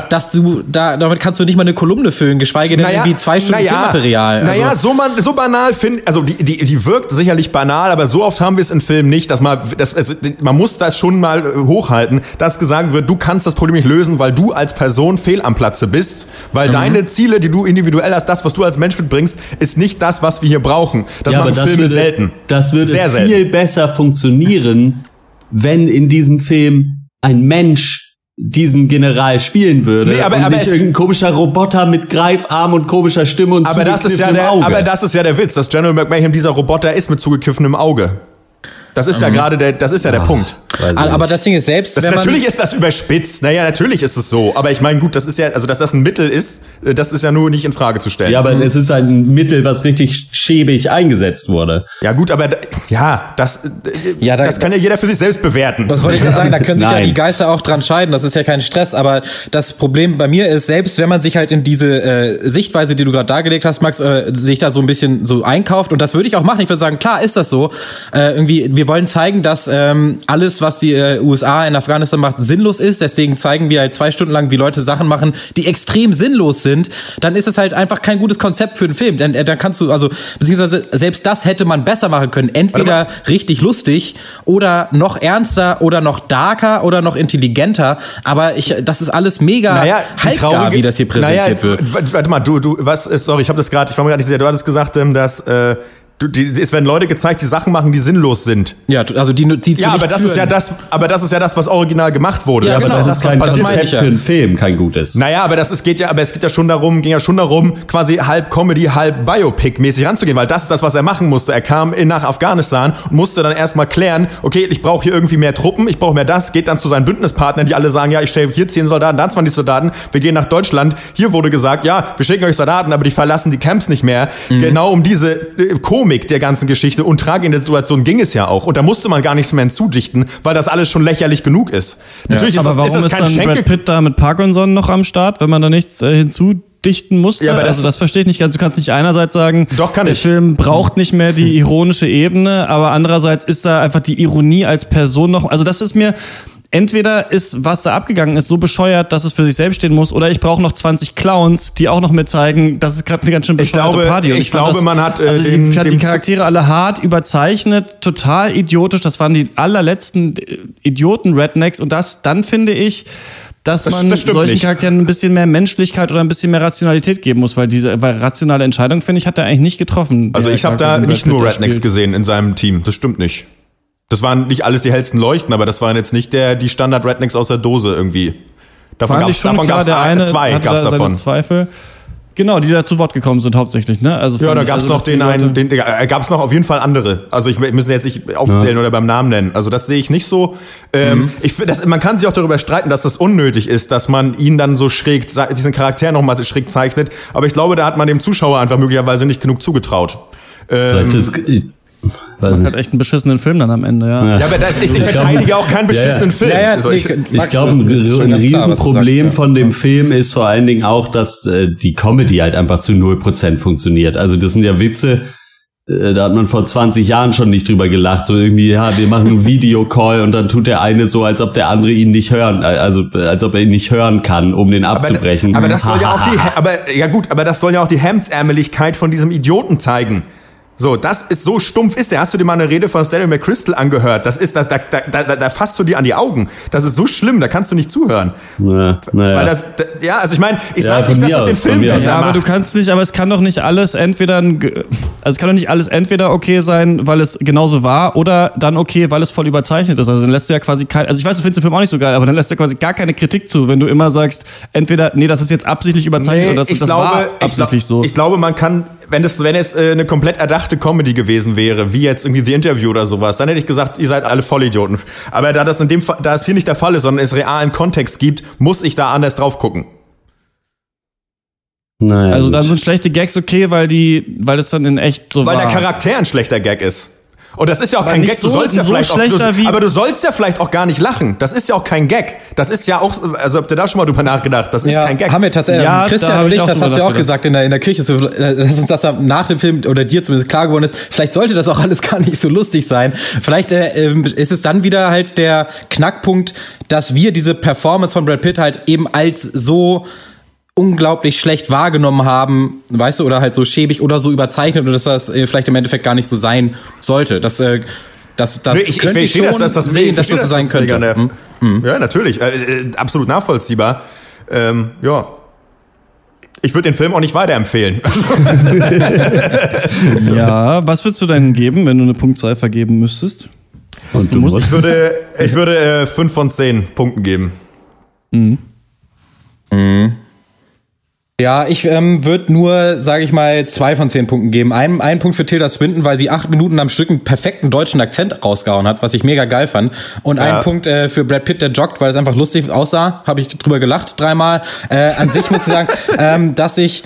dass du, da, damit kannst du nicht mal eine Kolumne füllen, geschweige denn naja, irgendwie zwei Stunden naja, Filmmaterial. Also, naja, so, man, so banal finde, also die, die, die wirkt sicherlich banal, aber so oft haben wir es in Filmen nicht, dass man, das, also, man muss das schon mal äh, hochhalten, dass gesagt wird, du kannst das Problem nicht lösen, weil du als Person fehl am Platze bist, weil mhm. deine Ziele, die du individuell hast, das, was du als Mensch mitbringst, ist nicht das, was wir hier brauchen. Das ja, machen das Filme würde, selten. Das würde Sehr viel selten. besser funktionieren, wenn in diesem Film ein Mensch diesen General spielen würde nee, aber, und aber nicht irgendein komischer Roboter mit Greifarm und komischer Stimme und aber das ist ja der, Auge. Aber das ist ja der Witz, dass General McMahon dieser Roboter ist mit zugekiffenem Auge. Das ist ja gerade der, das ist ja der ah, Punkt. Aber das Ding ist selbst, das, natürlich ist das überspitzt. Naja, natürlich ist es so. Aber ich meine, gut, das ist ja, also dass das ein Mittel ist, äh, das ist ja nur nicht in Frage zu stellen. Ja, aber mhm. es ist ein Mittel, was richtig schäbig eingesetzt wurde. Ja gut, aber ja, das, äh, ja, da, das kann ja jeder für sich selbst bewerten. Das wollte ich gerade sagen. Da können sich ja die Geister auch dran scheiden. Das ist ja kein Stress. Aber das Problem bei mir ist, selbst wenn man sich halt in diese äh, Sichtweise, die du gerade dargelegt hast, Max, äh, sich da so ein bisschen so einkauft und das würde ich auch machen. Ich würde sagen, klar ist das so. Äh, irgendwie, wir wollen zeigen, dass ähm, alles, was die äh, USA in Afghanistan macht, sinnlos ist. Deswegen zeigen wir halt zwei Stunden lang, wie Leute Sachen machen, die extrem sinnlos sind. Dann ist es halt einfach kein gutes Konzept für einen Film. Dann, äh, dann kannst du, also, beziehungsweise selbst das hätte man besser machen können. Entweder richtig lustig oder noch ernster oder noch darker oder noch intelligenter. Aber ich, das ist alles mega naja, haltgar, wie das hier präsentiert naja, wird. Warte mal, du, du, was, sorry, ich habe das gerade, ich war mir gerade nicht sicher, du hattest gesagt, ähm, dass äh, Du, die, es werden Leute gezeigt, die Sachen machen, die sinnlos sind. Ja, also die, die Ja, aber das führen. ist ja das, aber das ist ja das, was original gemacht wurde. Ja, das genau. ist das, ist kein Konzept für einen Film, kein gutes. Naja, aber das ist, geht ja, aber es geht ja schon darum, ging ja schon darum, quasi halb Comedy, halb Biopic-mäßig ranzugehen, weil das ist das, was er machen musste. Er kam in, nach Afghanistan und musste dann erstmal klären, okay, ich brauche hier irgendwie mehr Truppen, ich brauche mehr das, geht dann zu seinen Bündnispartnern, die alle sagen, ja, ich stelle hier zehn Soldaten, dann 20 Soldaten, wir gehen nach Deutschland. Hier wurde gesagt, ja, wir schicken euch Soldaten, aber die verlassen die Camps nicht mehr. Mhm. Genau um diese äh, Komik der ganzen Geschichte und tragende Situation ging es ja auch. Und da musste man gar nichts mehr hinzudichten, weil das alles schon lächerlich genug ist. Natürlich ja, ist, aber das, warum ist, das kein ist dann Brad Pitt da mit Parkinson noch am Start, wenn man da nichts äh, hinzudichten musste? Ja, aber das, also das verstehe ich nicht ganz. Du kannst nicht einerseits sagen, Doch, kann der ich. Film braucht nicht mehr die ironische Ebene, aber andererseits ist da einfach die Ironie als Person noch. Also das ist mir entweder ist, was da abgegangen ist, so bescheuert, dass es für sich selbst stehen muss, oder ich brauche noch 20 Clowns, die auch noch mit zeigen, das ist gerade eine ganz schön bescheuerte ich glaube, Party. Und ich, ich glaube, das, man hat, äh, also den, hat die Charaktere alle hart überzeichnet, total idiotisch. Das waren die allerletzten äh, Idioten-Rednecks. Und das, dann finde ich, dass man das solchen nicht. Charakteren ein bisschen mehr Menschlichkeit oder ein bisschen mehr Rationalität geben muss, weil diese weil rationale Entscheidung, finde ich, hat er eigentlich nicht getroffen. Also ich habe da nicht nur Rednecks gesehen in seinem Team, das stimmt nicht. Das waren nicht alles die hellsten Leuchten, aber das waren jetzt nicht der, die Standard-Rednecks aus der Dose irgendwie. Davon gab es davon klar, gab's der eine, zwei gab's da davon. Zweifel. Genau, die da zu Wort gekommen sind hauptsächlich, ne? Also ja, da gab's also, noch den einen, den, äh, gab's noch auf jeden Fall andere. Also ich wir müssen jetzt nicht aufzählen ja. oder beim Namen nennen. Also das sehe ich nicht so. Ähm, mhm. ich finde, man kann sich auch darüber streiten, dass das unnötig ist, dass man ihn dann so schräg, diesen Charakter nochmal schräg zeichnet. Aber ich glaube, da hat man dem Zuschauer einfach möglicherweise nicht genug zugetraut. Ähm, das macht halt echt einen beschissenen Film dann am Ende, ja. Ja, aber das, ich, ich verteidige auch keinen beschissenen ja, ja. Film. Ja, ja, also ich, ich glaube, so ein Riesenproblem sagst, von dem Film ist vor allen Dingen auch, dass äh, die Comedy halt einfach zu 0% funktioniert. Also das sind ja Witze, äh, da hat man vor 20 Jahren schon nicht drüber gelacht, so irgendwie, ja, wir machen einen Videocall und dann tut der eine so, als ob der andere ihn nicht hören, äh, also als ob er ihn nicht hören kann, um den abzubrechen. Aber, aber das soll ja auch die, aber ja gut, aber das soll ja auch die Hemdsärmeligkeit von diesem Idioten zeigen. So, das ist so stumpf ist der. Hast du dir mal eine Rede von Stanley McChrystal angehört? Das ist das, da, da, da, da fasst du dir an die Augen. Das ist so schlimm, da kannst du nicht zuhören. Ja, naja. Weil das, ja, also ich meine, ich ja, sage nicht, dass das den Film besser ja, aber du kannst nicht, aber es kann doch nicht alles entweder, ein, also es kann doch nicht alles entweder okay sein, weil es genauso war, oder dann okay, weil es voll überzeichnet ist. Also dann lässt du ja quasi kein, also ich weiß, du findest den Film auch nicht so geil, aber dann lässt du quasi gar keine Kritik zu, wenn du immer sagst, entweder, nee, das ist jetzt absichtlich überzeichnet nee, oder das, das glaube, war absichtlich ich so. Ich glaube, man kann wenn es, wenn es äh, eine komplett erdachte Comedy gewesen wäre, wie jetzt irgendwie The Interview oder sowas, dann hätte ich gesagt, ihr seid alle Vollidioten. Aber da das in dem Fall, da es hier nicht der Fall ist, sondern es realen Kontext gibt, muss ich da anders drauf gucken. Naja, also dann sind schlechte Gags okay, weil die, weil es dann in echt so weil war. Weil der Charakter ein schlechter Gag ist. Und das ist ja auch aber kein Gag. Du so, sollst ja so vielleicht auch, du, aber du sollst ja vielleicht auch gar nicht lachen. Das ist ja auch kein Gag. Das ist ja auch, also habt ihr da schon mal drüber nachgedacht? Das ist ja, kein Gag. Haben wir tatsächlich, ja, Christian da und ich, das hast du ja auch gesagt in der, in der so, dass uns das nach dem Film oder dir zumindest klar geworden ist. Vielleicht sollte das auch alles gar nicht so lustig sein. Vielleicht äh, ähm, ist es dann wieder halt der Knackpunkt, dass wir diese Performance von Brad Pitt halt eben als so unglaublich schlecht wahrgenommen haben, weißt du, oder halt so schäbig oder so überzeichnet und dass das äh, vielleicht im Endeffekt gar nicht so sein sollte. Das, äh, das, das nee, ich, könnte ich, ich schon das, das, das, sehen, dass das so sein könnte. Hm? Hm. Ja, natürlich. Äh, äh, absolut nachvollziehbar. Ähm, ja. Ich würde den Film auch nicht weiterempfehlen. ja, was würdest du denn geben, wenn du eine Punktzahl vergeben müsstest? Und du musst? Ich würde, ich würde äh, 5 von 10 Punkten geben. Mhm. Mhm. Ja, ich ähm, würde nur, sage ich mal, zwei von zehn Punkten geben. Ein, einen Punkt für Tilda Swinton, weil sie acht Minuten am Stück einen perfekten deutschen Akzent rausgehauen hat, was ich mega geil fand. Und ja. einen Punkt äh, für Brad Pitt, der joggt, weil es einfach lustig aussah. Habe ich drüber gelacht dreimal. Äh, an sich muss ich sagen, ähm, dass ich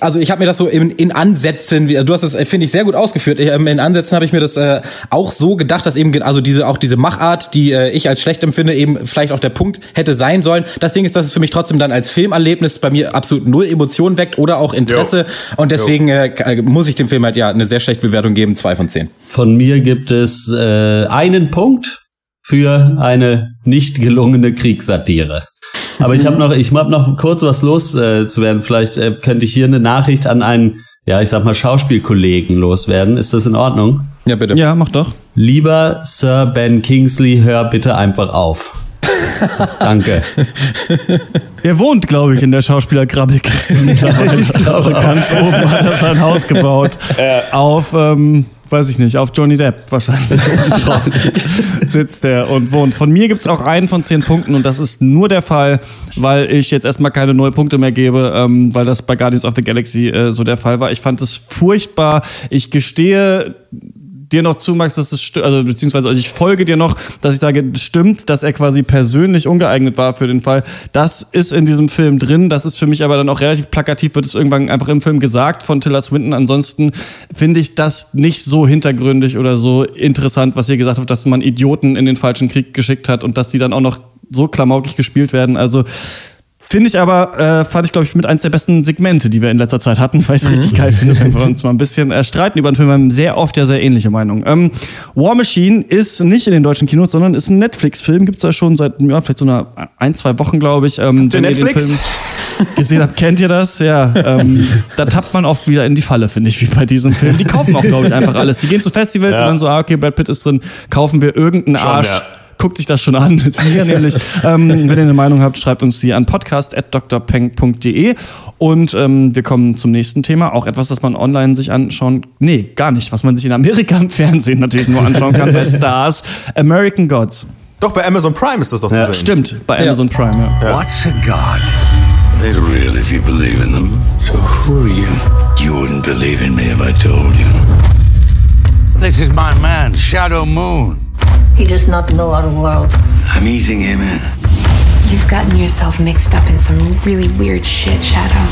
also ich habe mir das so in, in Ansätzen, also du hast das, äh, finde ich, sehr gut ausgeführt. Ich, ähm, in Ansätzen habe ich mir das äh, auch so gedacht, dass eben, also diese, auch diese Machart, die äh, ich als schlecht empfinde, eben vielleicht auch der Punkt hätte sein sollen. Das Ding ist, dass es für mich trotzdem dann als Filmerlebnis bei mir absolut null Emotionen weckt oder auch Interesse. Jo. Und deswegen äh, äh, muss ich dem Film halt ja eine sehr schlechte Bewertung geben, zwei von zehn. Von mir gibt es äh, einen Punkt für eine nicht gelungene Kriegssatire. Aber ich habe noch, ich hab noch kurz was loszuwerden. Äh, Vielleicht äh, könnte ich hier eine Nachricht an einen, ja, ich sag mal, Schauspielkollegen loswerden. Ist das in Ordnung? Ja, bitte. Ja, mach doch. Lieber Sir Ben Kingsley, hör bitte einfach auf. Danke. Er wohnt, glaube ich, in der Schauspieler-Grabbelkiste mittlerweile. also ganz oben hat er sein Haus gebaut. Auf ähm, weiß ich nicht, auf Johnny Depp wahrscheinlich sitzt der und wohnt. Von mir gibt es auch einen von zehn Punkten und das ist nur der Fall, weil ich jetzt erstmal keine null Punkte mehr gebe, ähm, weil das bei Guardians of the Galaxy äh, so der Fall war. Ich fand es furchtbar. Ich gestehe dir noch zu, Max, dass es also beziehungsweise also ich folge dir noch, dass ich sage, stimmt, dass er quasi persönlich ungeeignet war für den Fall. Das ist in diesem Film drin. Das ist für mich aber dann auch relativ plakativ, wird es irgendwann einfach im Film gesagt von Tiller Swinton. Ansonsten finde ich das nicht so hintergründig oder so interessant, was ihr gesagt habt, dass man Idioten in den falschen Krieg geschickt hat und dass die dann auch noch so klamaukig gespielt werden. Also Finde ich aber, äh, fand ich, glaube ich, mit eins der besten Segmente, die wir in letzter Zeit hatten, weil ich es mhm. richtig geil finde, wenn wir uns mal ein bisschen äh, streiten über einen Film. Wir haben sehr oft ja sehr ähnliche Meinungen. Ähm, War Machine ist nicht in den deutschen Kinos, sondern ist ein Netflix-Film. Gibt es ja schon seit ja, vielleicht so einer ein, zwei Wochen, glaube ich. Ähm, wenn Netflix? Ihr den Film gesehen habt, kennt ihr das? Ja. Ähm, da tappt man oft wieder in die Falle, finde ich, wie bei diesem Film. Die kaufen auch, glaube ich, einfach alles. Die gehen zu Festivals ja. und dann so, ah, okay, Brad Pitt ist drin, kaufen wir irgendeinen schon, Arsch. Ja guckt sich das schon an. Ist mir nämlich. Ähm, wenn ihr eine Meinung habt, schreibt uns die an podcast.drpeng.de. Und ähm, wir kommen zum nächsten Thema. Auch etwas, das man online sich anschauen, nee, gar nicht, was man sich in Amerika im Fernsehen natürlich nur anschauen kann bei Stars. American Gods. Doch, bei Amazon Prime ist das doch ja. zu sehen. Stimmt, bei Amazon ja. Prime, ja. What's a God? They're real if you believe in them. So who are you? You wouldn't believe in me if I told you. This is my man, Shadow Moon. He does not know our world. I'm easing him in. You've gotten yourself mixed up in some really weird shit, Shadow.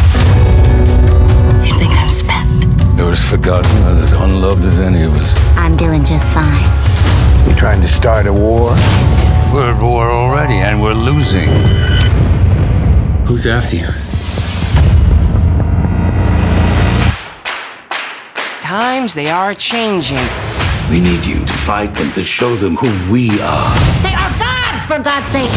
You think I'm spent? You're as forgotten and as unloved as any of us. I'm doing just fine. You are trying to start a war? We're at war already, and we're losing. Who's after you? Times they are changing. We need you to fight them to show them who we are. They are gods, for God's sake.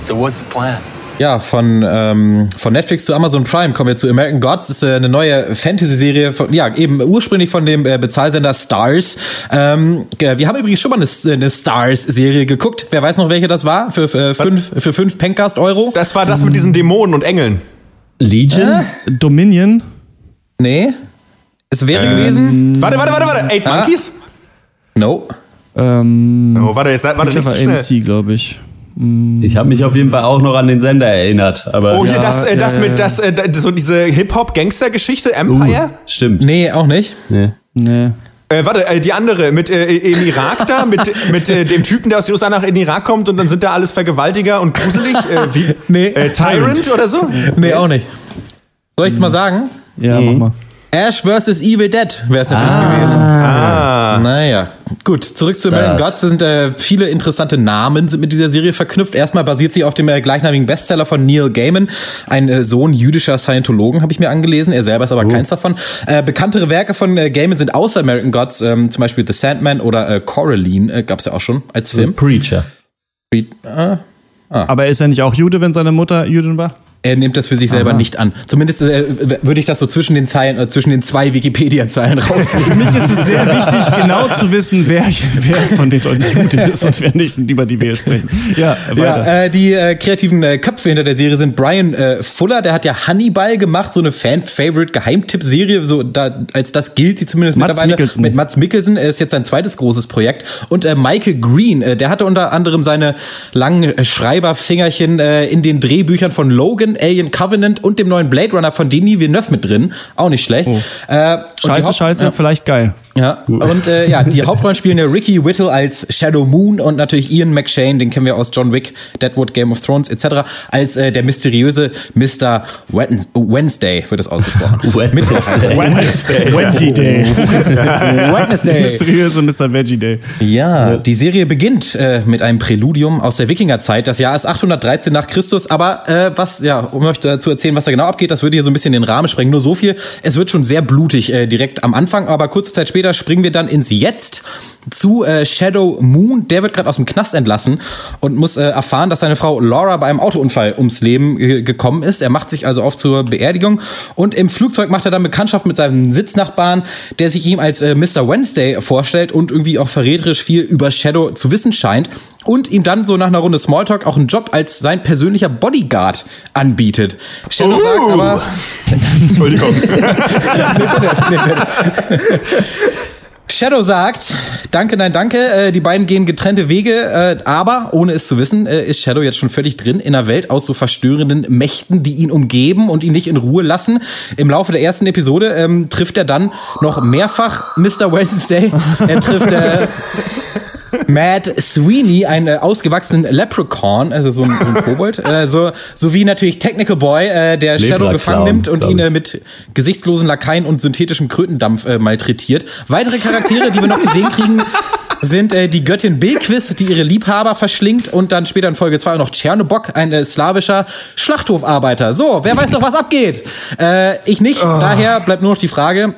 So what's the plan? Ja, von, ähm, von Netflix zu Amazon Prime kommen wir zu American Gods. Das ist äh, eine neue Fantasy-Serie, ja, eben ursprünglich von dem äh, Bezahlsender Stars. Ähm, wir haben übrigens schon mal eine, eine Stars-Serie geguckt. Wer weiß noch, welche das war? Für, für, fünf, für fünf Pencast-Euro? Das war das mit diesen Dämonen und Engeln. Legion? Äh? Dominion? Nee. Es wäre ähm, gewesen. Warte, warte, warte, warte. Eight. Monkeys? No. Ähm, oh, warte, jetzt warte nicht so schnell. glaube ich. Mm. Ich habe mich auf jeden Fall auch noch an den Sender erinnert. Aber oh, hier ja, das, äh, das ja, mit das, äh, so diese Hip-Hop-Gangster-Geschichte, Empire? Uh, stimmt. Nee, auch nicht. Nee. Nee. Äh, warte, äh, die andere mit äh, im Irak da, mit, mit äh, dem Typen, der aus USA nach in den Irak kommt und dann sind da alles Vergewaltiger und gruselig. Äh, wie, nee. Äh, Tyrant oder so? Nee, auch nicht. Soll ich's mal sagen? Ja, mhm. mach mal. Ash vs. Evil Dead wäre es natürlich ah. gewesen. Ah. Naja, gut. Zurück zu American Gods. sind äh, viele interessante Namen sind mit dieser Serie verknüpft. Erstmal basiert sie auf dem äh, gleichnamigen Bestseller von Neil Gaiman, ein äh, Sohn jüdischer Scientologen, habe ich mir angelesen. Er selber ist aber oh. keins davon. Äh, bekanntere Werke von äh, Gaiman sind außer American Gods, ähm, zum Beispiel The Sandman oder äh, Coraline, äh, gab es ja auch schon als Film. Preacher. Pre. Ah. Aber ist er nicht auch Jude, wenn seine Mutter Jüdin war? Er nimmt das für sich selber Aha. nicht an. Zumindest äh, würde ich das so zwischen den Zeilen, äh, zwischen den zwei Wikipedia-Zeilen raus. für mich ist es sehr wichtig, genau zu wissen, wer, wer von den Leuten gut ist und wer nicht, über die wir hier sprechen. Ja, weiter. Ja, äh, die äh, kreativen äh, Köpfe hinter der Serie sind Brian äh, Fuller, der hat ja Hannibal gemacht, so eine Fan-Favorite-Geheimtipp-Serie, so da, als das gilt sie zumindest Mats mittlerweile. Mikkelsen. Mit Mats Mikkelsen Er ist jetzt sein zweites großes Projekt. Und Michael Green, der hatte unter anderem seine langen Schreiberfingerchen in den Drehbüchern von Logan Alien, Alien Covenant und dem neuen Blade Runner von Denis Villeneuve mit drin. Auch nicht schlecht. Oh. Äh, scheiße, scheiße, ja. vielleicht geil. Ja, und äh, ja, die Hauptrollen spielen ja Ricky Whittle als Shadow Moon und natürlich Ian McShane, den kennen wir aus John Wick, Deadwood, Game of Thrones etc., als äh, der mysteriöse Mr. Wednesday, wird das ausgesprochen. Wednesday. Wednesday. Veggie Day. Wednesday. Mysteriöse Mr. Veggie Day. Ja, die Serie beginnt äh, mit einem Präludium aus der Wikingerzeit. Das Jahr ist 813 nach Christus, aber äh, was, ja, um euch zu erzählen, was da genau abgeht, das würde hier so ein bisschen den Rahmen sprengen. Nur so viel, es wird schon sehr blutig äh, direkt am Anfang, aber kurze Zeit später springen wir dann ins Jetzt zu äh, Shadow Moon. Der wird gerade aus dem Knast entlassen und muss äh, erfahren, dass seine Frau Laura bei einem Autounfall ums Leben äh, gekommen ist. Er macht sich also auf zur Beerdigung und im Flugzeug macht er dann Bekanntschaft mit seinem Sitznachbarn, der sich ihm als äh, Mr. Wednesday vorstellt und irgendwie auch verräterisch viel über Shadow zu wissen scheint und ihm dann so nach einer Runde Smalltalk auch einen Job als sein persönlicher Bodyguard anbietet. Shadow uh. sagt aber Entschuldigung. nee, bitte, nee, bitte. Shadow sagt, danke, nein, danke. Äh, die beiden gehen getrennte Wege, äh, aber ohne es zu wissen, äh, ist Shadow jetzt schon völlig drin in einer Welt aus so verstörenden Mächten, die ihn umgeben und ihn nicht in Ruhe lassen. Im Laufe der ersten Episode ähm, trifft er dann noch mehrfach Mr. Wednesday. Er trifft äh, Mad Sweeney, einen äh, ausgewachsenen Leprechaun, also so ein, so ein Kobold, äh, so, sowie natürlich Technical Boy, äh, der Shadow gefangen nimmt und ihn äh, mit gesichtslosen Lakaien und synthetischem Krötendampf äh, malträtiert. Weitere Charaktere, die wir noch zu sehen kriegen, sind äh, die Göttin Bilquis, die ihre Liebhaber verschlingt und dann später in Folge 2 noch Tschernobok, ein äh, slawischer Schlachthofarbeiter. So, wer weiß noch, was abgeht? Äh, ich nicht, oh. daher bleibt nur noch die Frage,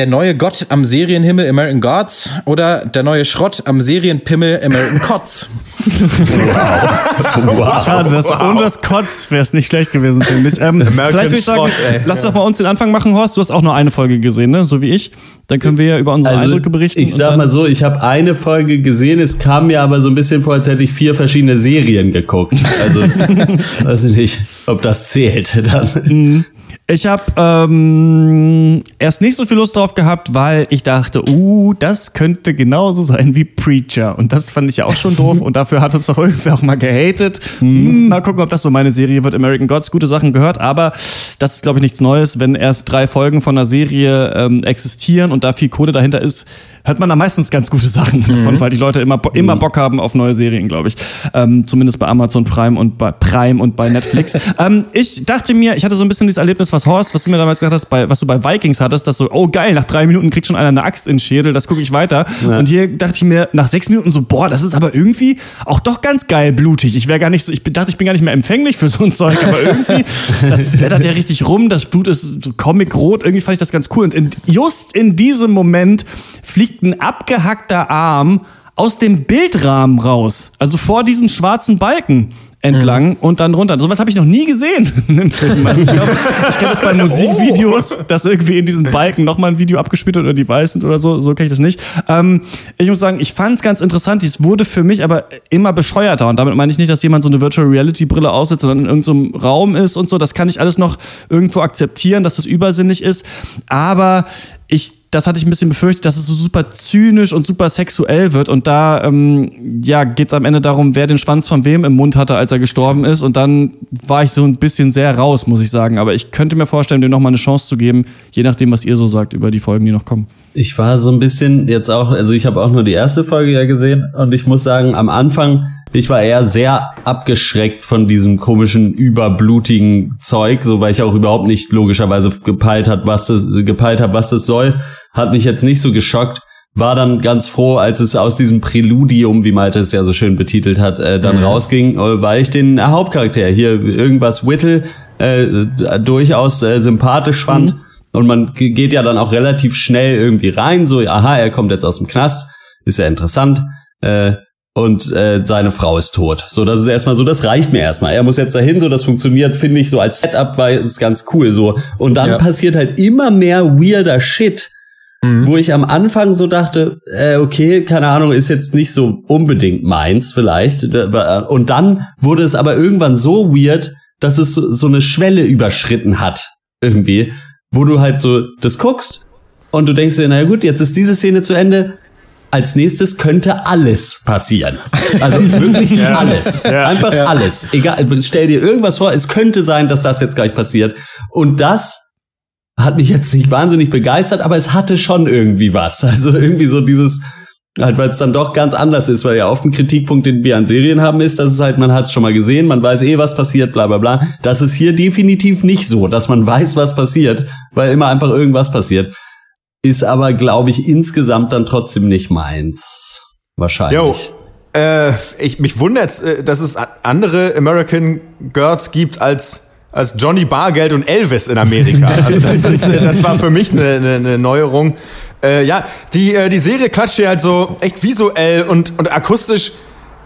der neue Gott am Serienhimmel American Gods oder der neue Schrott am Serienpimmel American Kotz. wow. wow. Schade, das, wow. ohne das Kotz wäre es nicht schlecht gewesen, finde ich. Ähm, vielleicht würde ich sagen, Schrott, lass doch bei uns den Anfang machen, Horst. Du hast auch nur eine Folge gesehen, ne? so wie ich. Dann können wir ja über unsere also, Eindrücke berichten. Ich sag mal so, ich habe eine Folge gesehen, es kam mir aber so ein bisschen vor, als hätte ich vier verschiedene Serien geguckt. Also weiß ich nicht, ob das zählt dann. Mhm. Ich habe ähm, erst nicht so viel Lust drauf gehabt, weil ich dachte, uh, das könnte genauso sein wie Preacher. Und das fand ich ja auch schon doof. Und dafür hat uns doch irgendwer auch mal gehatet. Hm, mal gucken, ob das so meine Serie wird. American Gods, gute Sachen gehört. Aber das ist, glaube ich, nichts Neues. Wenn erst drei Folgen von einer Serie ähm, existieren und da viel Kohle dahinter ist, hört man da meistens ganz gute Sachen mhm. davon, weil die Leute immer, immer mhm. Bock haben auf neue Serien, glaube ich. Ähm, zumindest bei Amazon Prime und bei Prime und bei Netflix. ähm, ich dachte mir, ich hatte so ein bisschen dieses Erlebnis, was Horst, was du mir damals gesagt hast, bei, was du bei Vikings hattest, dass so, oh geil, nach drei Minuten kriegt schon einer eine Axt in den Schädel, das gucke ich weiter. Ja. Und hier dachte ich mir nach sechs Minuten so, boah, das ist aber irgendwie auch doch ganz geil blutig. Ich wäre gar nicht so, ich dachte, ich bin gar nicht mehr empfänglich für so ein Zeug, aber irgendwie, das blättert ja richtig rum, das Blut ist so comic-rot, irgendwie fand ich das ganz cool. Und in, just in diesem Moment fliegt ein abgehackter Arm aus dem Bildrahmen raus. Also vor diesen schwarzen Balken entlang mhm. und dann runter. Sowas habe ich noch nie gesehen im Film. Also ich glaube, ich kenne das bei Musikvideos, oh. dass irgendwie in diesen Balken nochmal ein Video abgespielt wird oder die weiß sind oder so. So kenne ich das nicht. Ähm, ich muss sagen, ich fand es ganz interessant. Es wurde für mich aber immer bescheuerter. Und damit meine ich nicht, dass jemand so eine Virtual Reality Brille aussetzt, sondern in irgendeinem so Raum ist und so. Das kann ich alles noch irgendwo akzeptieren, dass das übersinnig ist. Aber ich das hatte ich ein bisschen befürchtet, dass es so super zynisch und super sexuell wird. Und da ähm, ja, geht es am Ende darum, wer den Schwanz von wem im Mund hatte, als er gestorben ist. Und dann war ich so ein bisschen sehr raus, muss ich sagen. Aber ich könnte mir vorstellen, dem nochmal eine Chance zu geben, je nachdem, was ihr so sagt über die Folgen, die noch kommen. Ich war so ein bisschen jetzt auch, also ich habe auch nur die erste Folge ja gesehen und ich muss sagen, am Anfang ich war eher sehr abgeschreckt von diesem komischen überblutigen Zeug, so weil ich auch überhaupt nicht logischerweise gepeilt hat, was das, gepeilt habe, was das soll. Hat mich jetzt nicht so geschockt. War dann ganz froh, als es aus diesem Präludium, wie Malte es ja so schön betitelt hat, äh, dann mhm. rausging, äh, weil ich den Hauptcharakter hier irgendwas Whittle äh, durchaus äh, sympathisch fand. Mhm. Und man geht ja dann auch relativ schnell irgendwie rein, so, aha, er kommt jetzt aus dem Knast, ist ja interessant. Äh, und äh, seine Frau ist tot. So, das ist erstmal so, das reicht mir erstmal. Er muss jetzt dahin, so das funktioniert, finde ich so als Setup, weil es ganz cool so. Und dann ja. passiert halt immer mehr weirder Shit, mhm. wo ich am Anfang so dachte, äh, okay, keine Ahnung, ist jetzt nicht so unbedingt meins vielleicht. Und dann wurde es aber irgendwann so weird, dass es so eine Schwelle überschritten hat irgendwie, wo du halt so das guckst und du denkst dir, naja gut, jetzt ist diese Szene zu Ende als nächstes könnte alles passieren. Also wirklich ja. alles. Ja. Einfach ja. alles. Egal, stell dir irgendwas vor, es könnte sein, dass das jetzt gleich passiert. Und das hat mich jetzt nicht wahnsinnig begeistert, aber es hatte schon irgendwie was. Also irgendwie so dieses, halt, weil es dann doch ganz anders ist, weil ja oft ein Kritikpunkt, den wir an Serien haben, ist, dass es halt, man hat es schon mal gesehen, man weiß eh, was passiert, bla bla bla. Das ist hier definitiv nicht so, dass man weiß, was passiert, weil immer einfach irgendwas passiert. Ist aber, glaube ich, insgesamt dann trotzdem nicht meins. Wahrscheinlich. Jo. Äh, ich, mich wundert, äh, dass es andere American Girls gibt als als Johnny Bargeld und Elvis in Amerika. Also das, ist, äh, das war für mich eine, eine, eine Neuerung. Äh, ja, die, äh, die Serie klatscht hier halt so echt visuell und, und akustisch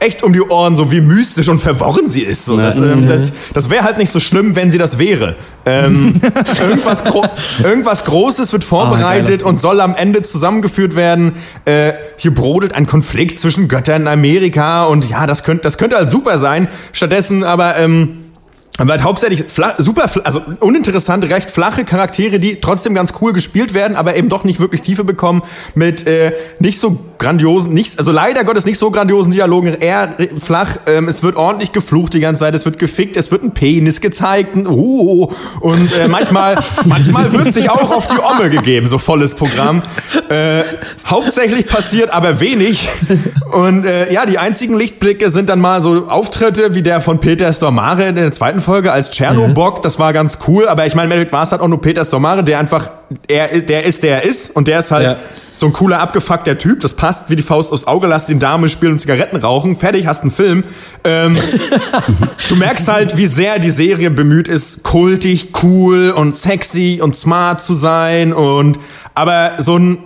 echt um die Ohren, so wie mystisch und verworren sie ist. So. Das, ähm, das, das wäre halt nicht so schlimm, wenn sie das wäre. Ähm, irgendwas, Gro irgendwas Großes wird vorbereitet ah, und soll am Ende zusammengeführt werden. Äh, hier brodelt ein Konflikt zwischen Göttern in Amerika und ja, das könnte das könnte halt super sein. Stattdessen aber ähm, aber halt hauptsächlich flach, super, also uninteressante, recht flache Charaktere, die trotzdem ganz cool gespielt werden, aber eben doch nicht wirklich Tiefe bekommen, mit äh, nicht so grandiosen, nicht, also leider Gottes nicht so grandiosen Dialogen, eher flach. Ähm, es wird ordentlich geflucht die ganze Zeit, es wird gefickt, es wird ein Penis gezeigt, ein, uh, und äh, manchmal, manchmal wird sich auch auf die Omme gegeben, so volles Programm. Äh, hauptsächlich passiert aber wenig und äh, ja, die einzigen Lichtblicke sind dann mal so Auftritte wie der von Peter Stormare in der zweiten Folge als Tschernobok, mhm. das war ganz cool, aber ich meine, Endeffekt war es halt auch nur Peter Stormare, der einfach, er, der ist, der er ist und der ist halt ja. so ein cooler, abgefuckter Typ, das passt wie die Faust aufs Auge, lass den Dame spielen und Zigaretten rauchen, fertig, hast einen Film. Ähm, du merkst halt, wie sehr die Serie bemüht ist, kultig, cool und sexy und smart zu sein und aber so ein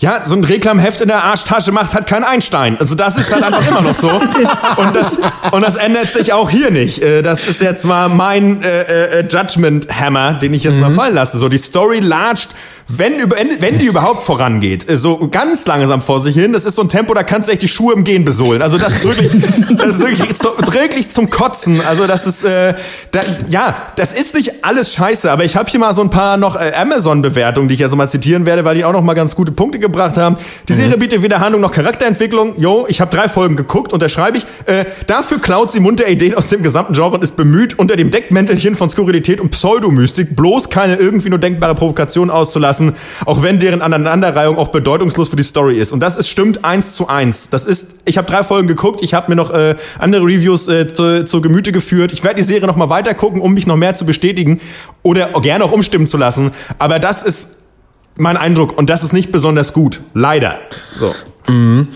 ja, so ein Reklamheft in der Arschtasche macht halt kein Einstein. Also das ist halt einfach immer noch so. Und das, und das ändert sich auch hier nicht. Äh, das ist jetzt mal mein äh, äh, Judgment Hammer, den ich jetzt mhm. mal fallen lasse. So die Story latscht, wenn, wenn die überhaupt vorangeht, äh, so ganz langsam vor sich hin. Das ist so ein Tempo, da kannst du echt die Schuhe im Gehen besohlen. Also das ist wirklich, das ist wirklich, zu, wirklich zum Kotzen. Also das ist, äh, da, ja, das ist nicht alles scheiße. Aber ich habe hier mal so ein paar noch äh, Amazon-Bewertungen, die ich jetzt mal zitieren werde, weil die auch noch mal ganz gute Punkte gebracht haben. Die Serie mhm. bietet weder Handlung noch Charakterentwicklung. Jo, ich habe drei Folgen geguckt, unterschreibe ich. Äh, dafür klaut sie munter Ideen aus dem gesamten Genre und ist bemüht, unter dem Deckmäntelchen von Skurrilität und Pseudomystik bloß keine irgendwie nur denkbare Provokation auszulassen, auch wenn deren Aneinanderreihung auch bedeutungslos für die Story ist. Und das ist stimmt eins zu eins. Das ist, ich habe drei Folgen geguckt, ich habe mir noch äh, andere Reviews äh, zu, zu Gemüte geführt. Ich werde die Serie noch mal weiter gucken, um mich noch mehr zu bestätigen oder gerne auch umstimmen zu lassen. Aber das ist mein Eindruck. Und das ist nicht besonders gut. Leider. So. Mhm.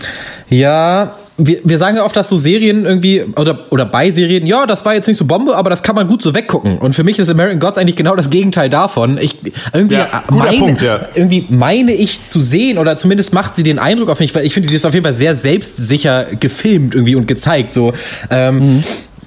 Ja, wir, wir sagen ja oft, dass so Serien irgendwie, oder, oder bei Serien, ja, das war jetzt nicht so Bombe, aber das kann man gut so weggucken. Und für mich ist American Gods eigentlich genau das Gegenteil davon. Ich, irgendwie, ja, meine, Punkt, ja. irgendwie meine ich zu sehen, oder zumindest macht sie den Eindruck auf mich, weil ich finde, sie ist auf jeden Fall sehr selbstsicher gefilmt irgendwie und gezeigt. So. Ähm, mhm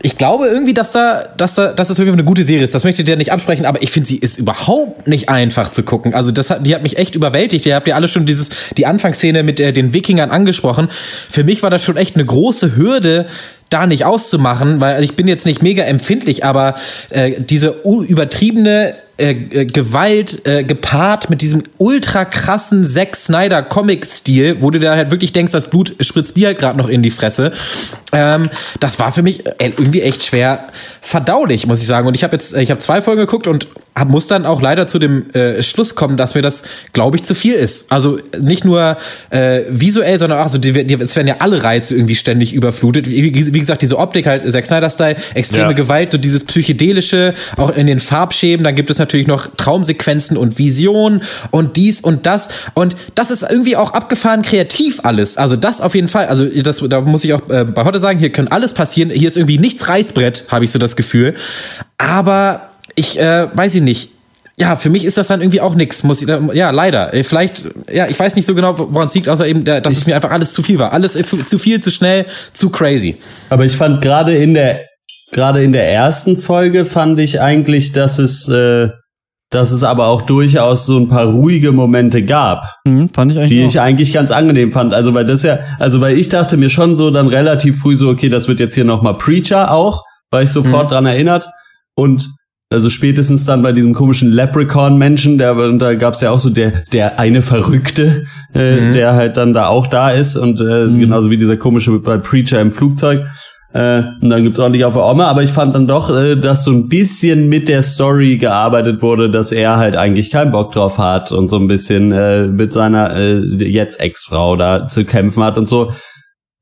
ich glaube irgendwie, dass da, dass da, dass das wirklich eine gute Serie ist. Das möchte ich dir nicht absprechen, aber ich finde, sie ist überhaupt nicht einfach zu gucken. Also das hat, die hat mich echt überwältigt. Ihr habt ja alle schon dieses, die Anfangsszene mit äh, den Wikingern angesprochen. Für mich war das schon echt eine große Hürde, da nicht auszumachen, weil ich bin jetzt nicht mega empfindlich, aber äh, diese übertriebene äh, äh, Gewalt äh, gepaart mit diesem ultra krassen Zack Snyder Comic-Stil, wo du da halt wirklich denkst, das Blut spritzt dir halt gerade noch in die Fresse. Ähm, das war für mich äh, irgendwie echt schwer verdaulich, muss ich sagen. Und ich habe jetzt, ich habe zwei Folgen geguckt und hab, muss dann auch leider zu dem Schluss kommen, dass mir das, glaube ich, zu viel ist. Also nicht nur visuell, sondern auch, also die, die, es werden ja alle Reize irgendwie ständig überflutet. Wie, wie gesagt, diese Optik halt, Zack Snyder-Style, extreme ja. Gewalt und dieses psychedelische, auch in den Farbschäben. Dann gibt es natürlich noch Traumsequenzen und Visionen und dies und das. Und das ist irgendwie auch abgefahren kreativ alles. Also das auf jeden Fall. Also das, da muss ich auch äh, bei heute sagen, hier kann alles passieren. Hier ist irgendwie nichts Reißbrett, habe ich so das Gefühl. Aber ich äh, weiß ich nicht ja, für mich ist das dann irgendwie auch nix. Muss ich, ja, leider. Äh, vielleicht, ja, ich weiß nicht so genau, woran es liegt, außer eben, dass es mir einfach alles zu viel war. Alles zu viel, zu schnell, zu crazy. Aber ich fand gerade in der, gerade in der ersten Folge fand ich eigentlich, dass es, äh, dass es aber auch durchaus so ein paar ruhige Momente gab, mhm, fand ich die auch. ich eigentlich ganz angenehm fand. Also weil das ja, also weil ich dachte mir schon so dann relativ früh so, okay, das wird jetzt hier nochmal Preacher auch, weil ich sofort mhm. dran erinnert und also spätestens dann bei diesem komischen Leprechaun-Menschen, der und da gab's ja auch so der der eine Verrückte, äh, mhm. der halt dann da auch da ist und äh, mhm. genauso wie dieser komische bei Preacher im Flugzeug. Äh, und dann gibt's ordentlich auf der Oma, aber ich fand dann doch, äh, dass so ein bisschen mit der Story gearbeitet wurde, dass er halt eigentlich keinen Bock drauf hat und so ein bisschen äh, mit seiner äh, jetzt Ex-Frau da zu kämpfen hat und so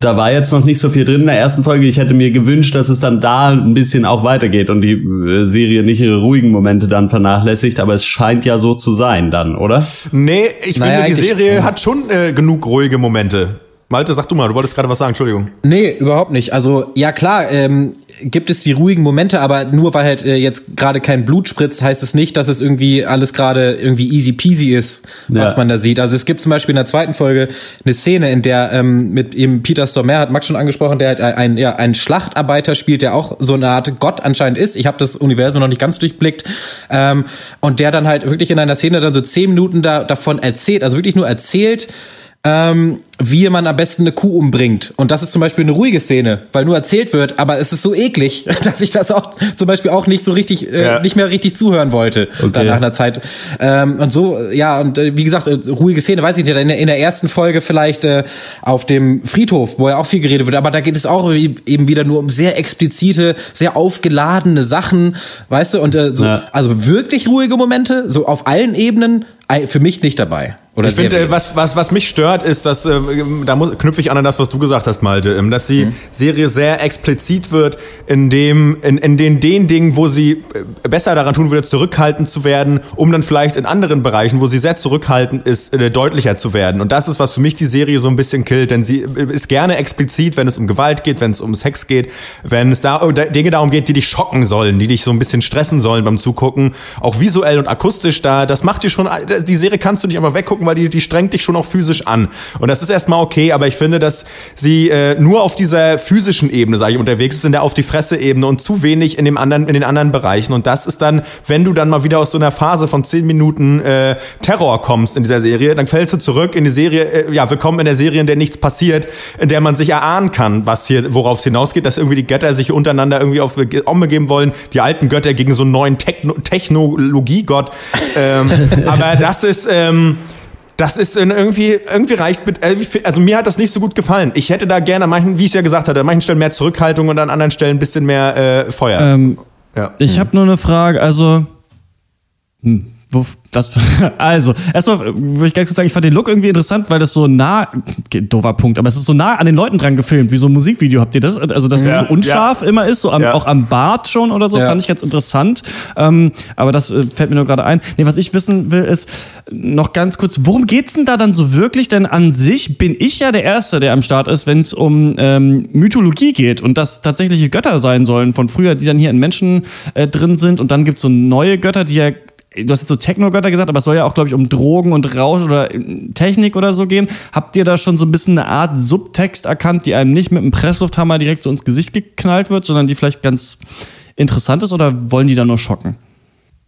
da war jetzt noch nicht so viel drin in der ersten Folge. Ich hätte mir gewünscht, dass es dann da ein bisschen auch weitergeht und die äh, Serie nicht ihre ruhigen Momente dann vernachlässigt, aber es scheint ja so zu sein dann, oder? Nee, ich naja, finde, die Serie hat schon äh, genug ruhige Momente. Malte, sag du mal, du wolltest gerade was sagen, Entschuldigung. Nee, überhaupt nicht. Also, ja klar, ähm, gibt es die ruhigen Momente, aber nur weil halt äh, jetzt gerade kein Blut spritzt, heißt es nicht, dass es irgendwie alles gerade irgendwie easy peasy ist, was ja. man da sieht. Also es gibt zum Beispiel in der zweiten Folge eine Szene, in der ähm, mit eben Peter Stormare, hat Max schon angesprochen, der halt ein, ja, ein Schlachtarbeiter spielt, der auch so eine Art Gott anscheinend ist. Ich habe das Universum noch nicht ganz durchblickt. Ähm, und der dann halt wirklich in einer Szene dann so zehn Minuten da, davon erzählt, also wirklich nur erzählt, ähm, wie man am besten eine Kuh umbringt. Und das ist zum Beispiel eine ruhige Szene, weil nur erzählt wird, aber es ist so eklig, dass ich das auch zum Beispiel auch nicht so richtig, äh, ja. nicht mehr richtig zuhören wollte okay. dann nach einer Zeit. Ähm, und so, ja, und äh, wie gesagt, äh, ruhige Szene, weiß ich nicht, in der, in der ersten Folge vielleicht äh, auf dem Friedhof, wo ja auch viel geredet wird, aber da geht es auch eben wieder nur um sehr explizite, sehr aufgeladene Sachen, weißt du, und äh, so, ja. also wirklich ruhige Momente, so auf allen Ebenen, für mich nicht dabei. Oder ich finde, was, was, was mich stört, ist, dass, äh, da muss, knüpfe ich an an das, was du gesagt hast, Malte, ähm, dass die mhm. Serie sehr explizit wird in dem, in, in den, den Dingen, wo sie äh, besser daran tun würde, zurückhaltend zu werden, um dann vielleicht in anderen Bereichen, wo sie sehr zurückhaltend ist, äh, deutlicher zu werden. Und das ist, was für mich die Serie so ein bisschen killt, denn sie äh, ist gerne explizit, wenn es um Gewalt geht, wenn es um Sex geht, wenn es da Dinge darum geht, die dich schocken sollen, die dich so ein bisschen stressen sollen beim Zugucken, auch visuell und akustisch, da, das macht dir schon, die Serie kannst du nicht einfach weggucken, weil die, die strengt dich schon auch physisch an. Und das ist erstmal okay, aber ich finde, dass sie äh, nur auf dieser physischen Ebene, sage ich, unterwegs ist, in der auf die Fresse-Ebene und zu wenig in dem anderen, in den anderen Bereichen. Und das ist dann, wenn du dann mal wieder aus so einer Phase von zehn Minuten äh, Terror kommst in dieser Serie, dann fällst du zurück in die Serie, äh, ja, willkommen in der Serie, in der nichts passiert, in der man sich erahnen kann, was hier, worauf es hinausgeht, dass irgendwie die Götter sich untereinander irgendwie auf Omme geben wollen, die alten Götter gegen so einen neuen Techno Technologiegott. ähm, aber das ist, ähm, das ist irgendwie, irgendwie reicht mit, also mir hat das nicht so gut gefallen. Ich hätte da gerne an manchen, wie ich es ja gesagt hatte, an manchen Stellen mehr Zurückhaltung und an anderen Stellen ein bisschen mehr äh, Feuer. Ähm, ja. Ich habe nur eine Frage, also, hm, das, also, erstmal würde ich ganz kurz sagen, ich fand den Look irgendwie interessant, weil das so nah, doofer Punkt, aber es ist so nah an den Leuten dran gefilmt, wie so ein Musikvideo. Habt ihr das? Also, dass ja, es so unscharf ja. immer ist, so am, ja. auch am Bart schon oder so, fand ich ganz interessant. Ähm, aber das äh, fällt mir nur gerade ein. Nee, was ich wissen will, ist noch ganz kurz, worum geht's denn da dann so wirklich? Denn an sich bin ich ja der Erste, der am Start ist, wenn es um ähm, Mythologie geht und das tatsächliche Götter sein sollen von früher, die dann hier in Menschen äh, drin sind und dann gibt's so neue Götter, die ja du hast jetzt so Techno-Götter gesagt, aber es soll ja auch, glaube ich, um Drogen und Rausch oder Technik oder so gehen. Habt ihr da schon so ein bisschen eine Art Subtext erkannt, die einem nicht mit einem Presslufthammer direkt so ins Gesicht geknallt wird, sondern die vielleicht ganz interessant ist oder wollen die da nur schocken?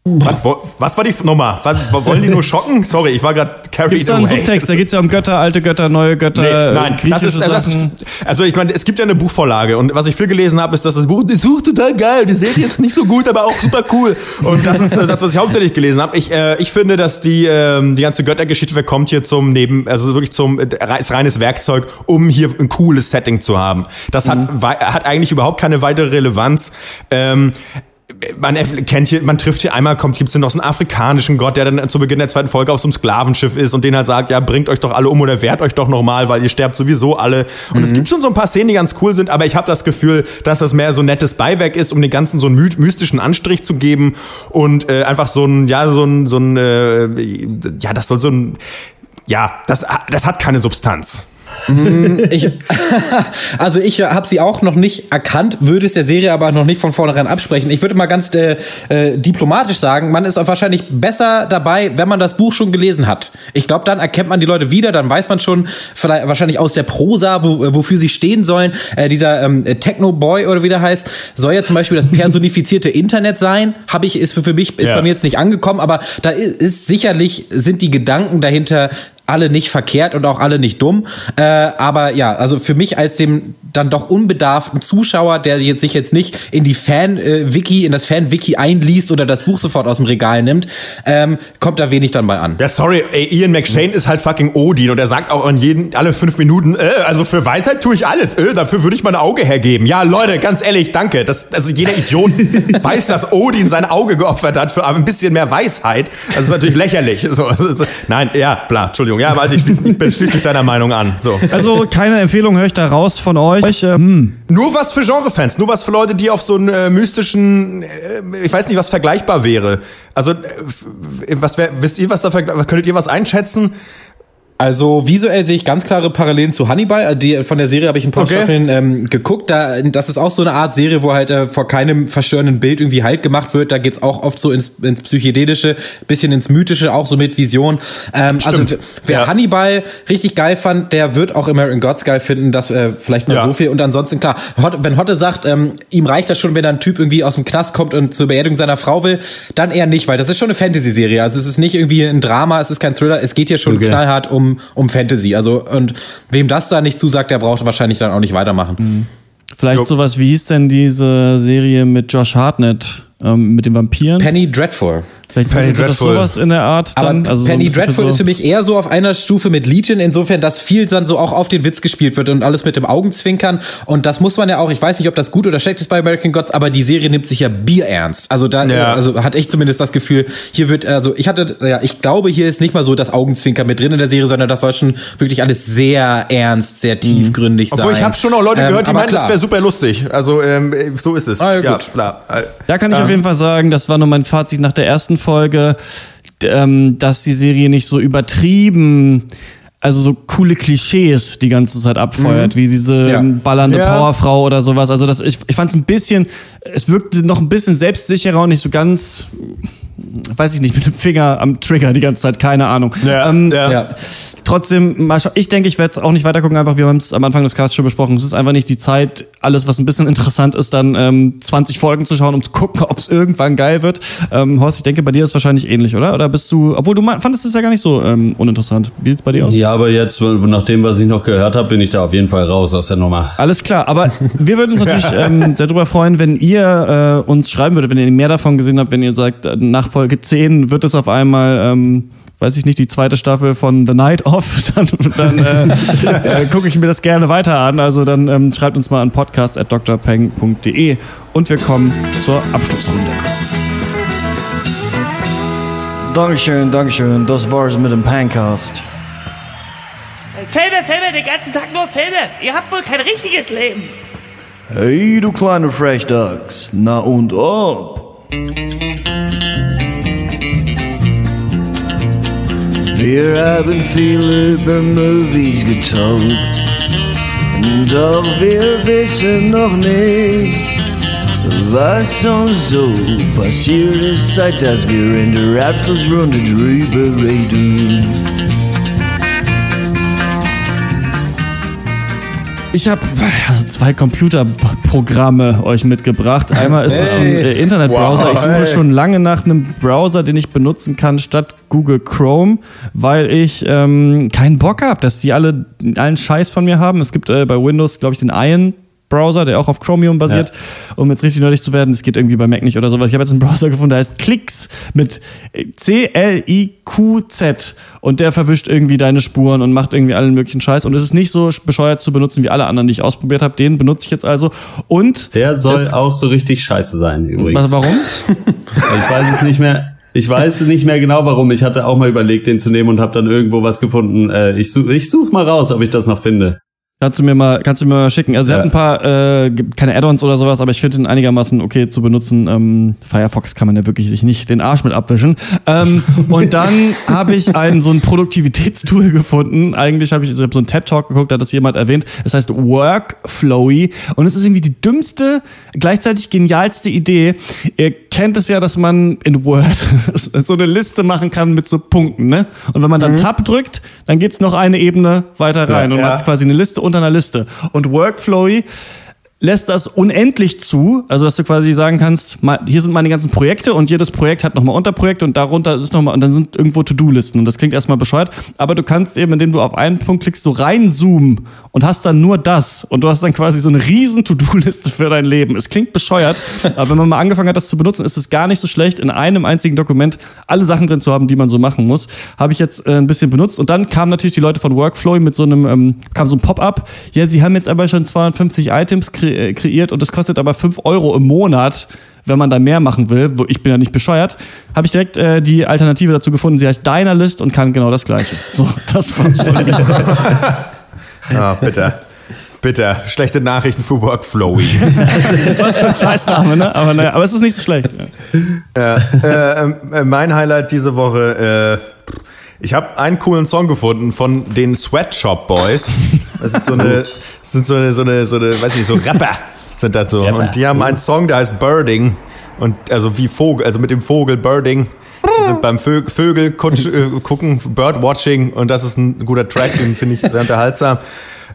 Was, was, war die Nummer? Was, wollen die nur schocken? Sorry, ich war gerade carried Gibt's da einen Subtext? Da geht es ja um Götter, alte Götter, neue Götter, nee, nein, das ist, das ist, also ich meine, es gibt ja eine Buchvorlage und was ich viel gelesen habe, ist, dass das Buch, das Buch total geil, die seht jetzt nicht so gut, aber auch super cool. Und das ist äh, das, was ich hauptsächlich gelesen habe. Ich, äh, ich finde, dass die, äh, die ganze Göttergeschichte verkommt hier zum Neben, also wirklich zum äh, reines Werkzeug, um hier ein cooles Setting zu haben. Das mhm. hat, hat eigentlich überhaupt keine weitere Relevanz. Ähm, man kennt hier, man trifft hier einmal, kommt, gibt's hier noch so einen afrikanischen Gott, der dann zu Beginn der zweiten Folge auf so einem Sklavenschiff ist und den halt sagt, ja, bringt euch doch alle um oder wehrt euch doch nochmal, weil ihr sterbt sowieso alle. Und mhm. es gibt schon so ein paar Szenen, die ganz cool sind, aber ich habe das Gefühl, dass das mehr so nettes Beiwerk ist, um den ganzen so einen mystischen Anstrich zu geben und äh, einfach so ein, ja, so ein, so ein, äh, ja, das soll so ein, ja, das, das hat keine Substanz. Mm, ich, also ich habe sie auch noch nicht erkannt, würde es der Serie aber noch nicht von vornherein absprechen. Ich würde mal ganz äh, äh, diplomatisch sagen, man ist wahrscheinlich besser dabei, wenn man das Buch schon gelesen hat. Ich glaube, dann erkennt man die Leute wieder, dann weiß man schon vielleicht wahrscheinlich aus der Prosa, wo, wofür sie stehen sollen. Äh, dieser ähm, Techno-Boy oder wie der heißt, soll ja zum Beispiel das personifizierte Internet sein. Habe ich, ist für mich, ist ja. bei mir jetzt nicht angekommen, aber da ist, ist sicherlich, sind die Gedanken dahinter alle nicht verkehrt und auch alle nicht dumm. Äh, aber ja, also für mich als dem dann doch unbedarften Zuschauer, der jetzt sich jetzt nicht in die Fan-Wiki, in das Fan-Wiki einliest oder das Buch sofort aus dem Regal nimmt, ähm, kommt da wenig dann bei an. Ja, sorry, ey, Ian McShane ist halt fucking Odin und er sagt auch an jeden, alle fünf Minuten, äh, also für Weisheit tue ich alles, äh, dafür würde ich mein Auge hergeben. Ja, Leute, ganz ehrlich, danke. Das, also jeder Idiot weiß, dass Odin sein Auge geopfert hat für ein bisschen mehr Weisheit. Das ist natürlich lächerlich. So, also, nein, ja, bla, Entschuldigung. Ja, aber ich schließe mich, deiner Meinung an. So. Also keine Empfehlung höre ich da raus von euch euch. Äh, hm. Nur was für Genrefans, nur was für Leute, die auf so einen äh, mystischen, äh, ich weiß nicht, was vergleichbar wäre. Also, äh, was wär, wisst ihr, was da könntet ihr was einschätzen? Also visuell sehe ich ganz klare Parallelen zu Hannibal. Äh, die, von der Serie habe ich ein paar okay. Staffeln ähm, geguckt. Da, das ist auch so eine Art Serie, wo halt äh, vor keinem verstörenden Bild irgendwie Halt gemacht wird. Da geht's auch oft so ins, ins Psychedelische, bisschen ins Mythische, auch so mit Vision. Ähm, also wer ja. Hannibal richtig geil fand, der wird auch American Gods geil finden. Das äh, vielleicht mal ja. so viel. Und ansonsten klar, Hot, wenn Hotte sagt, ähm, ihm reicht das schon, wenn ein Typ irgendwie aus dem Knast kommt und zur Beerdigung seiner Frau will, dann eher nicht, weil das ist schon eine Fantasy-Serie. Also es ist nicht irgendwie ein Drama, es ist kein Thriller. Es geht hier schon okay. knallhart um um, Fantasy. Also, und wem das da nicht zusagt, der braucht wahrscheinlich dann auch nicht weitermachen. Mhm. Vielleicht jo. sowas, wie hieß denn diese Serie mit Josh Hartnett, ähm, mit den Vampiren? Penny Dreadful. Vielleicht Penny das sowas in der Art dann. Aber also Penny so Dreadful so ist für mich eher so auf einer Stufe mit Legion, insofern, dass viel dann so auch auf den Witz gespielt wird und alles mit dem Augenzwinkern. Und das muss man ja auch, ich weiß nicht, ob das gut oder schlecht ist bei American Gods, aber die Serie nimmt sich ja bierernst. Also da, ja. also hat ich zumindest das Gefühl, hier wird, also ich hatte, ja, ich glaube, hier ist nicht mal so das Augenzwinker mit drin in der Serie, sondern das soll schon wirklich alles sehr ernst, sehr tiefgründig mhm. sein. Obwohl ich habe schon auch Leute ähm, gehört, die meinen, das wäre super lustig. Also ähm, so ist es. Ah, ja, gut. Ja, Da kann ich ähm, auf jeden Fall sagen, das war nur mein Fazit nach der ersten Folge ähm, dass die Serie nicht so übertrieben also so coole Klischees die ganze Zeit abfeuert, mhm. wie diese ja. ballernde ja. Powerfrau oder sowas. Also das, ich, ich fand es ein bisschen, es wirkte noch ein bisschen selbstsicherer und nicht so ganz weiß ich nicht, mit dem Finger am Trigger die ganze Zeit, keine Ahnung. Ja, ähm. Trotzdem, ich denke, ich werde es auch nicht weitergucken, einfach, wir haben es am Anfang des Casts schon besprochen. Es ist einfach nicht die Zeit, alles, was ein bisschen interessant ist, dann ähm, 20 Folgen zu schauen, um zu gucken, ob es irgendwann geil wird. Ähm, Horst, ich denke, bei dir ist es wahrscheinlich ähnlich, oder? Oder bist du, obwohl du fandest es ja gar nicht so ähm, uninteressant. Wie sieht es bei dir aus? Ja, aber jetzt, nach dem, was ich noch gehört habe, bin ich da auf jeden Fall raus aus der Nummer. Alles klar, aber wir würden uns natürlich ähm, sehr darüber freuen, wenn ihr äh, uns schreiben würdet, wenn ihr mehr davon gesehen habt, wenn ihr sagt, äh, nach Folge 10 wird es auf einmal, ähm, weiß ich nicht, die zweite Staffel von The Night Off, dann, dann äh, äh, gucke ich mir das gerne weiter an. Also dann ähm, schreibt uns mal an podcast.drpeng.de und wir kommen zur Abschlussrunde. Dankeschön, Dankeschön. Das war's mit dem Pancast. Filme, Filme, den ganzen Tag nur Filme. Ihr habt wohl kein richtiges Leben. Hey, du kleine Frechdachs. Na und ob? Haben viel über Movies getalkt doch wir wissen noch nicht, was uns so passiert ist, seit dass wir in der Abschlussrunde drüber reden. Ich habe also zwei Computerprogramme euch mitgebracht. Einmal ist es ein äh, Internetbrowser. ich suche schon lange nach einem Browser, den ich benutzen kann statt Google Chrome, weil ich ähm, keinen Bock habe, dass die alle allen Scheiß von mir haben. Es gibt äh, bei Windows, glaube ich, den Iron Browser, der auch auf Chromium basiert, ja. um jetzt richtig nerdig zu werden. Das geht irgendwie bei Mac nicht oder sowas. Ich habe jetzt einen Browser gefunden, der heißt Clicks mit C-L-I-Q-Z und der verwischt irgendwie deine Spuren und macht irgendwie allen möglichen Scheiß. Und es ist nicht so bescheuert zu benutzen wie alle anderen, die ich ausprobiert habe. Den benutze ich jetzt also. Und der soll auch so richtig scheiße sein übrigens. Was, warum? ich weiß es nicht mehr. Ich weiß nicht mehr genau warum. Ich hatte auch mal überlegt, den zu nehmen und habe dann irgendwo was gefunden. Äh, ich suche ich such mal raus, ob ich das noch finde. Kannst du mir mal, kannst du mir mal schicken. Also, ja. sie hat ein paar, äh, keine Add-ons oder sowas, aber ich finde ihn einigermaßen okay zu benutzen. Ähm, Firefox kann man ja wirklich sich nicht den Arsch mit abwischen. Ähm, und dann habe ich ein so ein Produktivitätstool gefunden. Eigentlich habe ich, ich hab so einen TED-Talk geguckt, da hat das jemand erwähnt. Es heißt Workflowy und es ist irgendwie die dümmste, gleichzeitig genialste Idee. Ihr kennt es ja, dass man in Word so eine Liste machen kann mit so Punkten, ne? Und wenn man dann mhm. Tab drückt, dann geht's noch eine Ebene weiter rein ja, und man ja. hat quasi eine Liste unter einer Liste. Und Workflowy lässt das unendlich zu, also dass du quasi sagen kannst, hier sind meine ganzen Projekte und jedes Projekt hat nochmal Unterprojekte und darunter ist nochmal, und dann sind irgendwo To-Do-Listen und das klingt erstmal bescheuert, aber du kannst eben, indem du auf einen Punkt klickst, so reinzoomen und hast dann nur das und du hast dann quasi so eine riesen To-Do-Liste für dein Leben. Es klingt bescheuert, aber wenn man mal angefangen hat, das zu benutzen, ist es gar nicht so schlecht, in einem einzigen Dokument alle Sachen drin zu haben, die man so machen muss. Habe ich jetzt äh, ein bisschen benutzt und dann kamen natürlich die Leute von Workflow mit so einem, ähm, kam so ein Pop-up, ja, sie haben jetzt aber schon 250 Items kre äh, kreiert und es kostet aber 5 Euro im Monat wenn man da mehr machen will, wo ich bin ja nicht bescheuert, habe ich direkt äh, die Alternative dazu gefunden. Sie heißt Dynalyst und kann genau das Gleiche. So, das war's von mir. Ah, bitte. Bitte, schlechte Nachrichten für Workflowy. Was für ein Scheißname, ne? Aber, naja, aber es ist nicht so schlecht. Ja. Äh, äh, mein Highlight diese Woche, äh, ich habe einen coolen Song gefunden von den Sweatshop Boys. Das ist so eine, das sind so eine, so eine, so eine, weiß nicht, so Rapper sind das so. Rapper. Und die haben einen Song, der heißt Birding. Und also wie Vogel, also mit dem Vogel Birding. Die sind beim Vö Vögel äh, gucken, Birdwatching und das ist ein guter Track, den finde ich sehr unterhaltsam.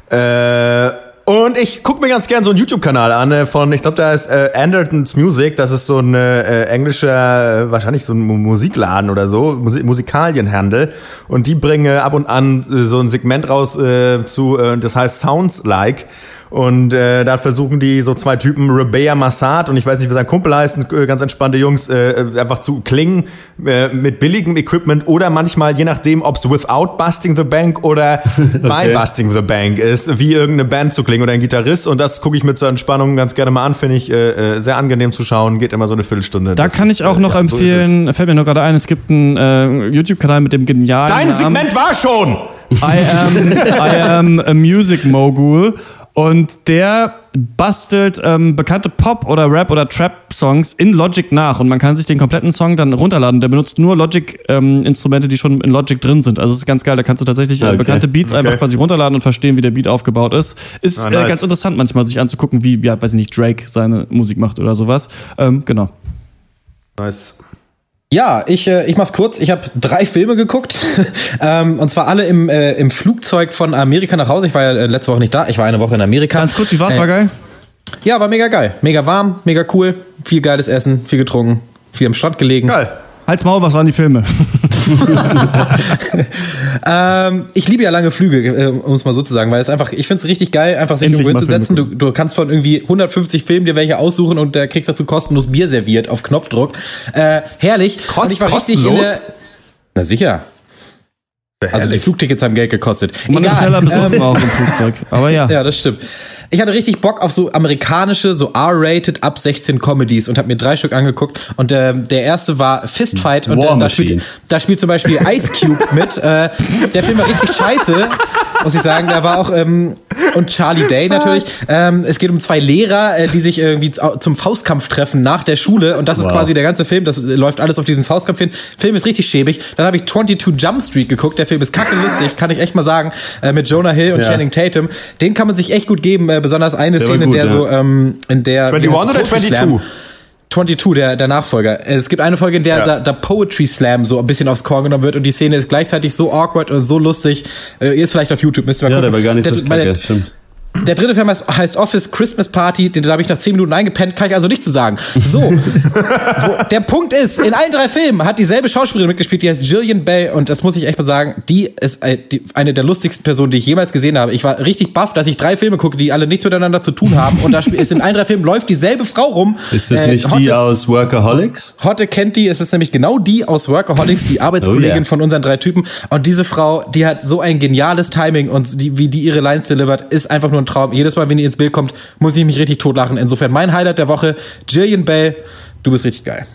Äh, und ich gucke mir ganz gern so einen YouTube-Kanal an äh, von, ich glaube, da ist äh, Anderton's Music. Das ist so ein äh, englischer, äh, wahrscheinlich so ein Musikladen oder so, Musik Musikalienhandel. Und die bringen ab und an äh, so ein Segment raus äh, zu, äh, das heißt Sounds Like. Und äh, da versuchen die so zwei Typen, Rebea Massad und ich weiß nicht, wie sein Kumpel heißt, äh, ganz entspannte Jungs, äh, einfach zu klingen äh, mit billigem Equipment oder manchmal, je nachdem, ob es without busting the bank oder by okay. busting the bank ist, wie irgendeine Band zu klingen oder ein Gitarrist. Und das gucke ich mit zur Entspannung ganz gerne mal an, finde ich äh, äh, sehr angenehm zu schauen, geht immer so eine Viertelstunde. Da das kann ist, ich auch noch ja, empfehlen, so fällt mir nur gerade ein, es gibt einen äh, YouTube-Kanal mit dem genialen Dein Segment war schon! I am, I am a Music Mogul und der bastelt ähm, bekannte Pop- oder Rap- oder Trap-Songs in Logic nach. Und man kann sich den kompletten Song dann runterladen. Der benutzt nur Logic-Instrumente, ähm, die schon in Logic drin sind. Also es ist ganz geil. Da kannst du tatsächlich äh, okay. bekannte Beats okay. einfach quasi runterladen und verstehen, wie der Beat aufgebaut ist. Ist ah, äh, nice. äh, ganz interessant manchmal, sich anzugucken, wie, ja, weiß ich nicht, Drake seine Musik macht oder sowas. Ähm, genau. Nice. Ja, ich, äh, ich mach's kurz. Ich habe drei Filme geguckt. ähm, und zwar alle im, äh, im Flugzeug von Amerika nach Hause. Ich war ja äh, letzte Woche nicht da. Ich war eine Woche in Amerika. Ganz kurz, wie war's? Äh, war geil? Ja, war mega geil. Mega warm, mega cool. Viel geiles Essen, viel getrunken, viel am Strand gelegen. Geil. Halt's Maul, was waren die Filme? ähm, ich liebe ja lange Flüge, äh, um es mal so zu sagen, weil es einfach, ich finde es richtig geil, einfach sich irgendwo hinzusetzen. Du, du kannst von irgendwie 150 Filmen dir welche aussuchen und da kriegst dazu kostenlos Bier serviert auf Knopfdruck. Äh, herrlich. Kost, und ich war kostenlos? richtig der, Na sicher. Also die Flugtickets haben Geld gekostet. Und man Egal. ist schneller besoffen ähm, auch im Flugzeug. Aber ja. Ja, das stimmt. Ich hatte richtig Bock auf so amerikanische, so R-rated ab 16 Comedies und habe mir drei Stück angeguckt. Und äh, der erste war Fistfight und äh, da, spielt, da spielt zum Beispiel Ice Cube mit. Äh, der Film war richtig scheiße, muss ich sagen. Der war auch und Charlie Day natürlich. Ähm, es geht um zwei Lehrer, äh, die sich irgendwie zum Faustkampf treffen nach der Schule und das wow. ist quasi der ganze Film. Das läuft alles auf diesen Faustkampf hin. Film ist richtig schäbig. Dann habe ich 22 Jump Street geguckt. Der Film ist kacke lustig, kann ich echt mal sagen. Äh, mit Jonah Hill und ja. Channing Tatum. Den kann man sich echt gut geben. Äh, besonders eine der Szene, gut, in der ja. so, ähm, in der 21 oder 22? 22, der, der Nachfolger. Es gibt eine Folge, in der ja. der, der Poetry Slam so ein bisschen aufs Korn genommen wird und die Szene ist gleichzeitig so awkward und so lustig. Äh, ihr ist vielleicht auf YouTube, müsst ihr mal gucken. Ja, der war gar nicht der, so kacke, stimmt. Der dritte Film heißt Office Christmas Party, den da habe ich nach 10 Minuten eingepennt, kann ich also nicht zu sagen. So, der Punkt ist, in allen drei Filmen hat dieselbe Schauspielerin mitgespielt, die heißt Gillian Bell und das muss ich echt mal sagen, die ist eine der lustigsten Personen, die ich jemals gesehen habe. Ich war richtig baff, dass ich drei Filme gucke, die alle nichts miteinander zu tun haben und da ist in allen drei Filmen läuft dieselbe Frau rum. Ist das äh, nicht Hotte, die aus Workaholics? Hotte kennt die, es ist nämlich genau die aus Workaholics, die Arbeitskollegin oh yeah. von unseren drei Typen und diese Frau, die hat so ein geniales Timing und die, wie die ihre Lines delivert, ist einfach nur ein Traum. Jedes Mal, wenn die ins Bild kommt, muss ich mich richtig totlachen. Insofern mein Highlight der Woche, Jillian Bell, du bist richtig geil.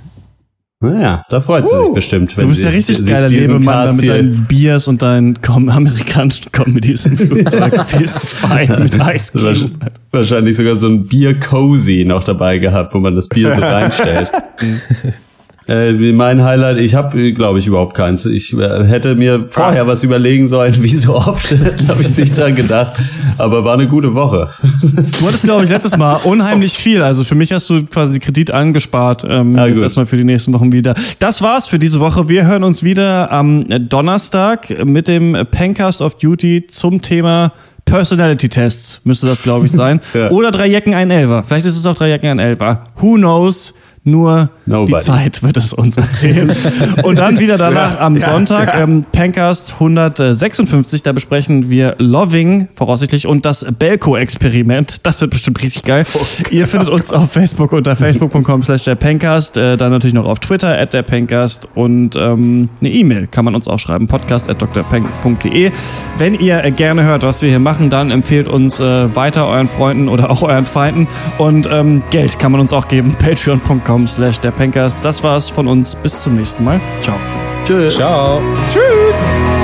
Naja, da freut sie uh, sich bestimmt. du bist ja richtig geiler Lebemann mit deinen Biers und deinen amerikanischen Comedies im Flugzeug. Fistfight mit Ice Cube. Wahrscheinlich sogar so ein Bier-Cozy noch dabei gehabt, wo man das Bier so reinstellt. Äh, mein Highlight, ich habe, glaube ich, überhaupt keins. Ich äh, hätte mir vorher was überlegen sollen, wie so oft. da habe ich nicht dran gedacht. Aber war eine gute Woche. du hattest, glaube ich, letztes Mal unheimlich viel. Also für mich hast du quasi Kredit angespart. Ähm, ja, jetzt erstmal für die nächsten Wochen wieder. Das war's für diese Woche. Wir hören uns wieder am Donnerstag mit dem Pencast of Duty zum Thema Personality Tests. Müsste das, glaube ich, sein. ja. Oder drei Jacken, ein Elfer. Vielleicht ist es auch drei Jacken, ein Elfer. Who knows? Nur Nobody. die Zeit wird es uns erzählen. Und dann wieder danach ja, am Sonntag, ja. ähm, Pencast 156, da besprechen wir Loving voraussichtlich und das Belko-Experiment. Das wird bestimmt richtig geil. Oh Ihr findet uns auf Facebook unter facebook.com slash der Pencast, äh, dann natürlich noch auf Twitter at der Pencast und ähm, eine E-Mail kann man uns auch schreiben, podcast at drpenk.de. Wenn ihr äh, gerne hört, was wir hier machen, dann empfehlt uns äh, weiter euren Freunden oder auch euren Feinden und ähm, Geld kann man uns auch geben, patreon.com patreon.com slash der. Das war's von uns. Bis zum nächsten Mal. Ciao. Tschüss. Ciao. Tschüss.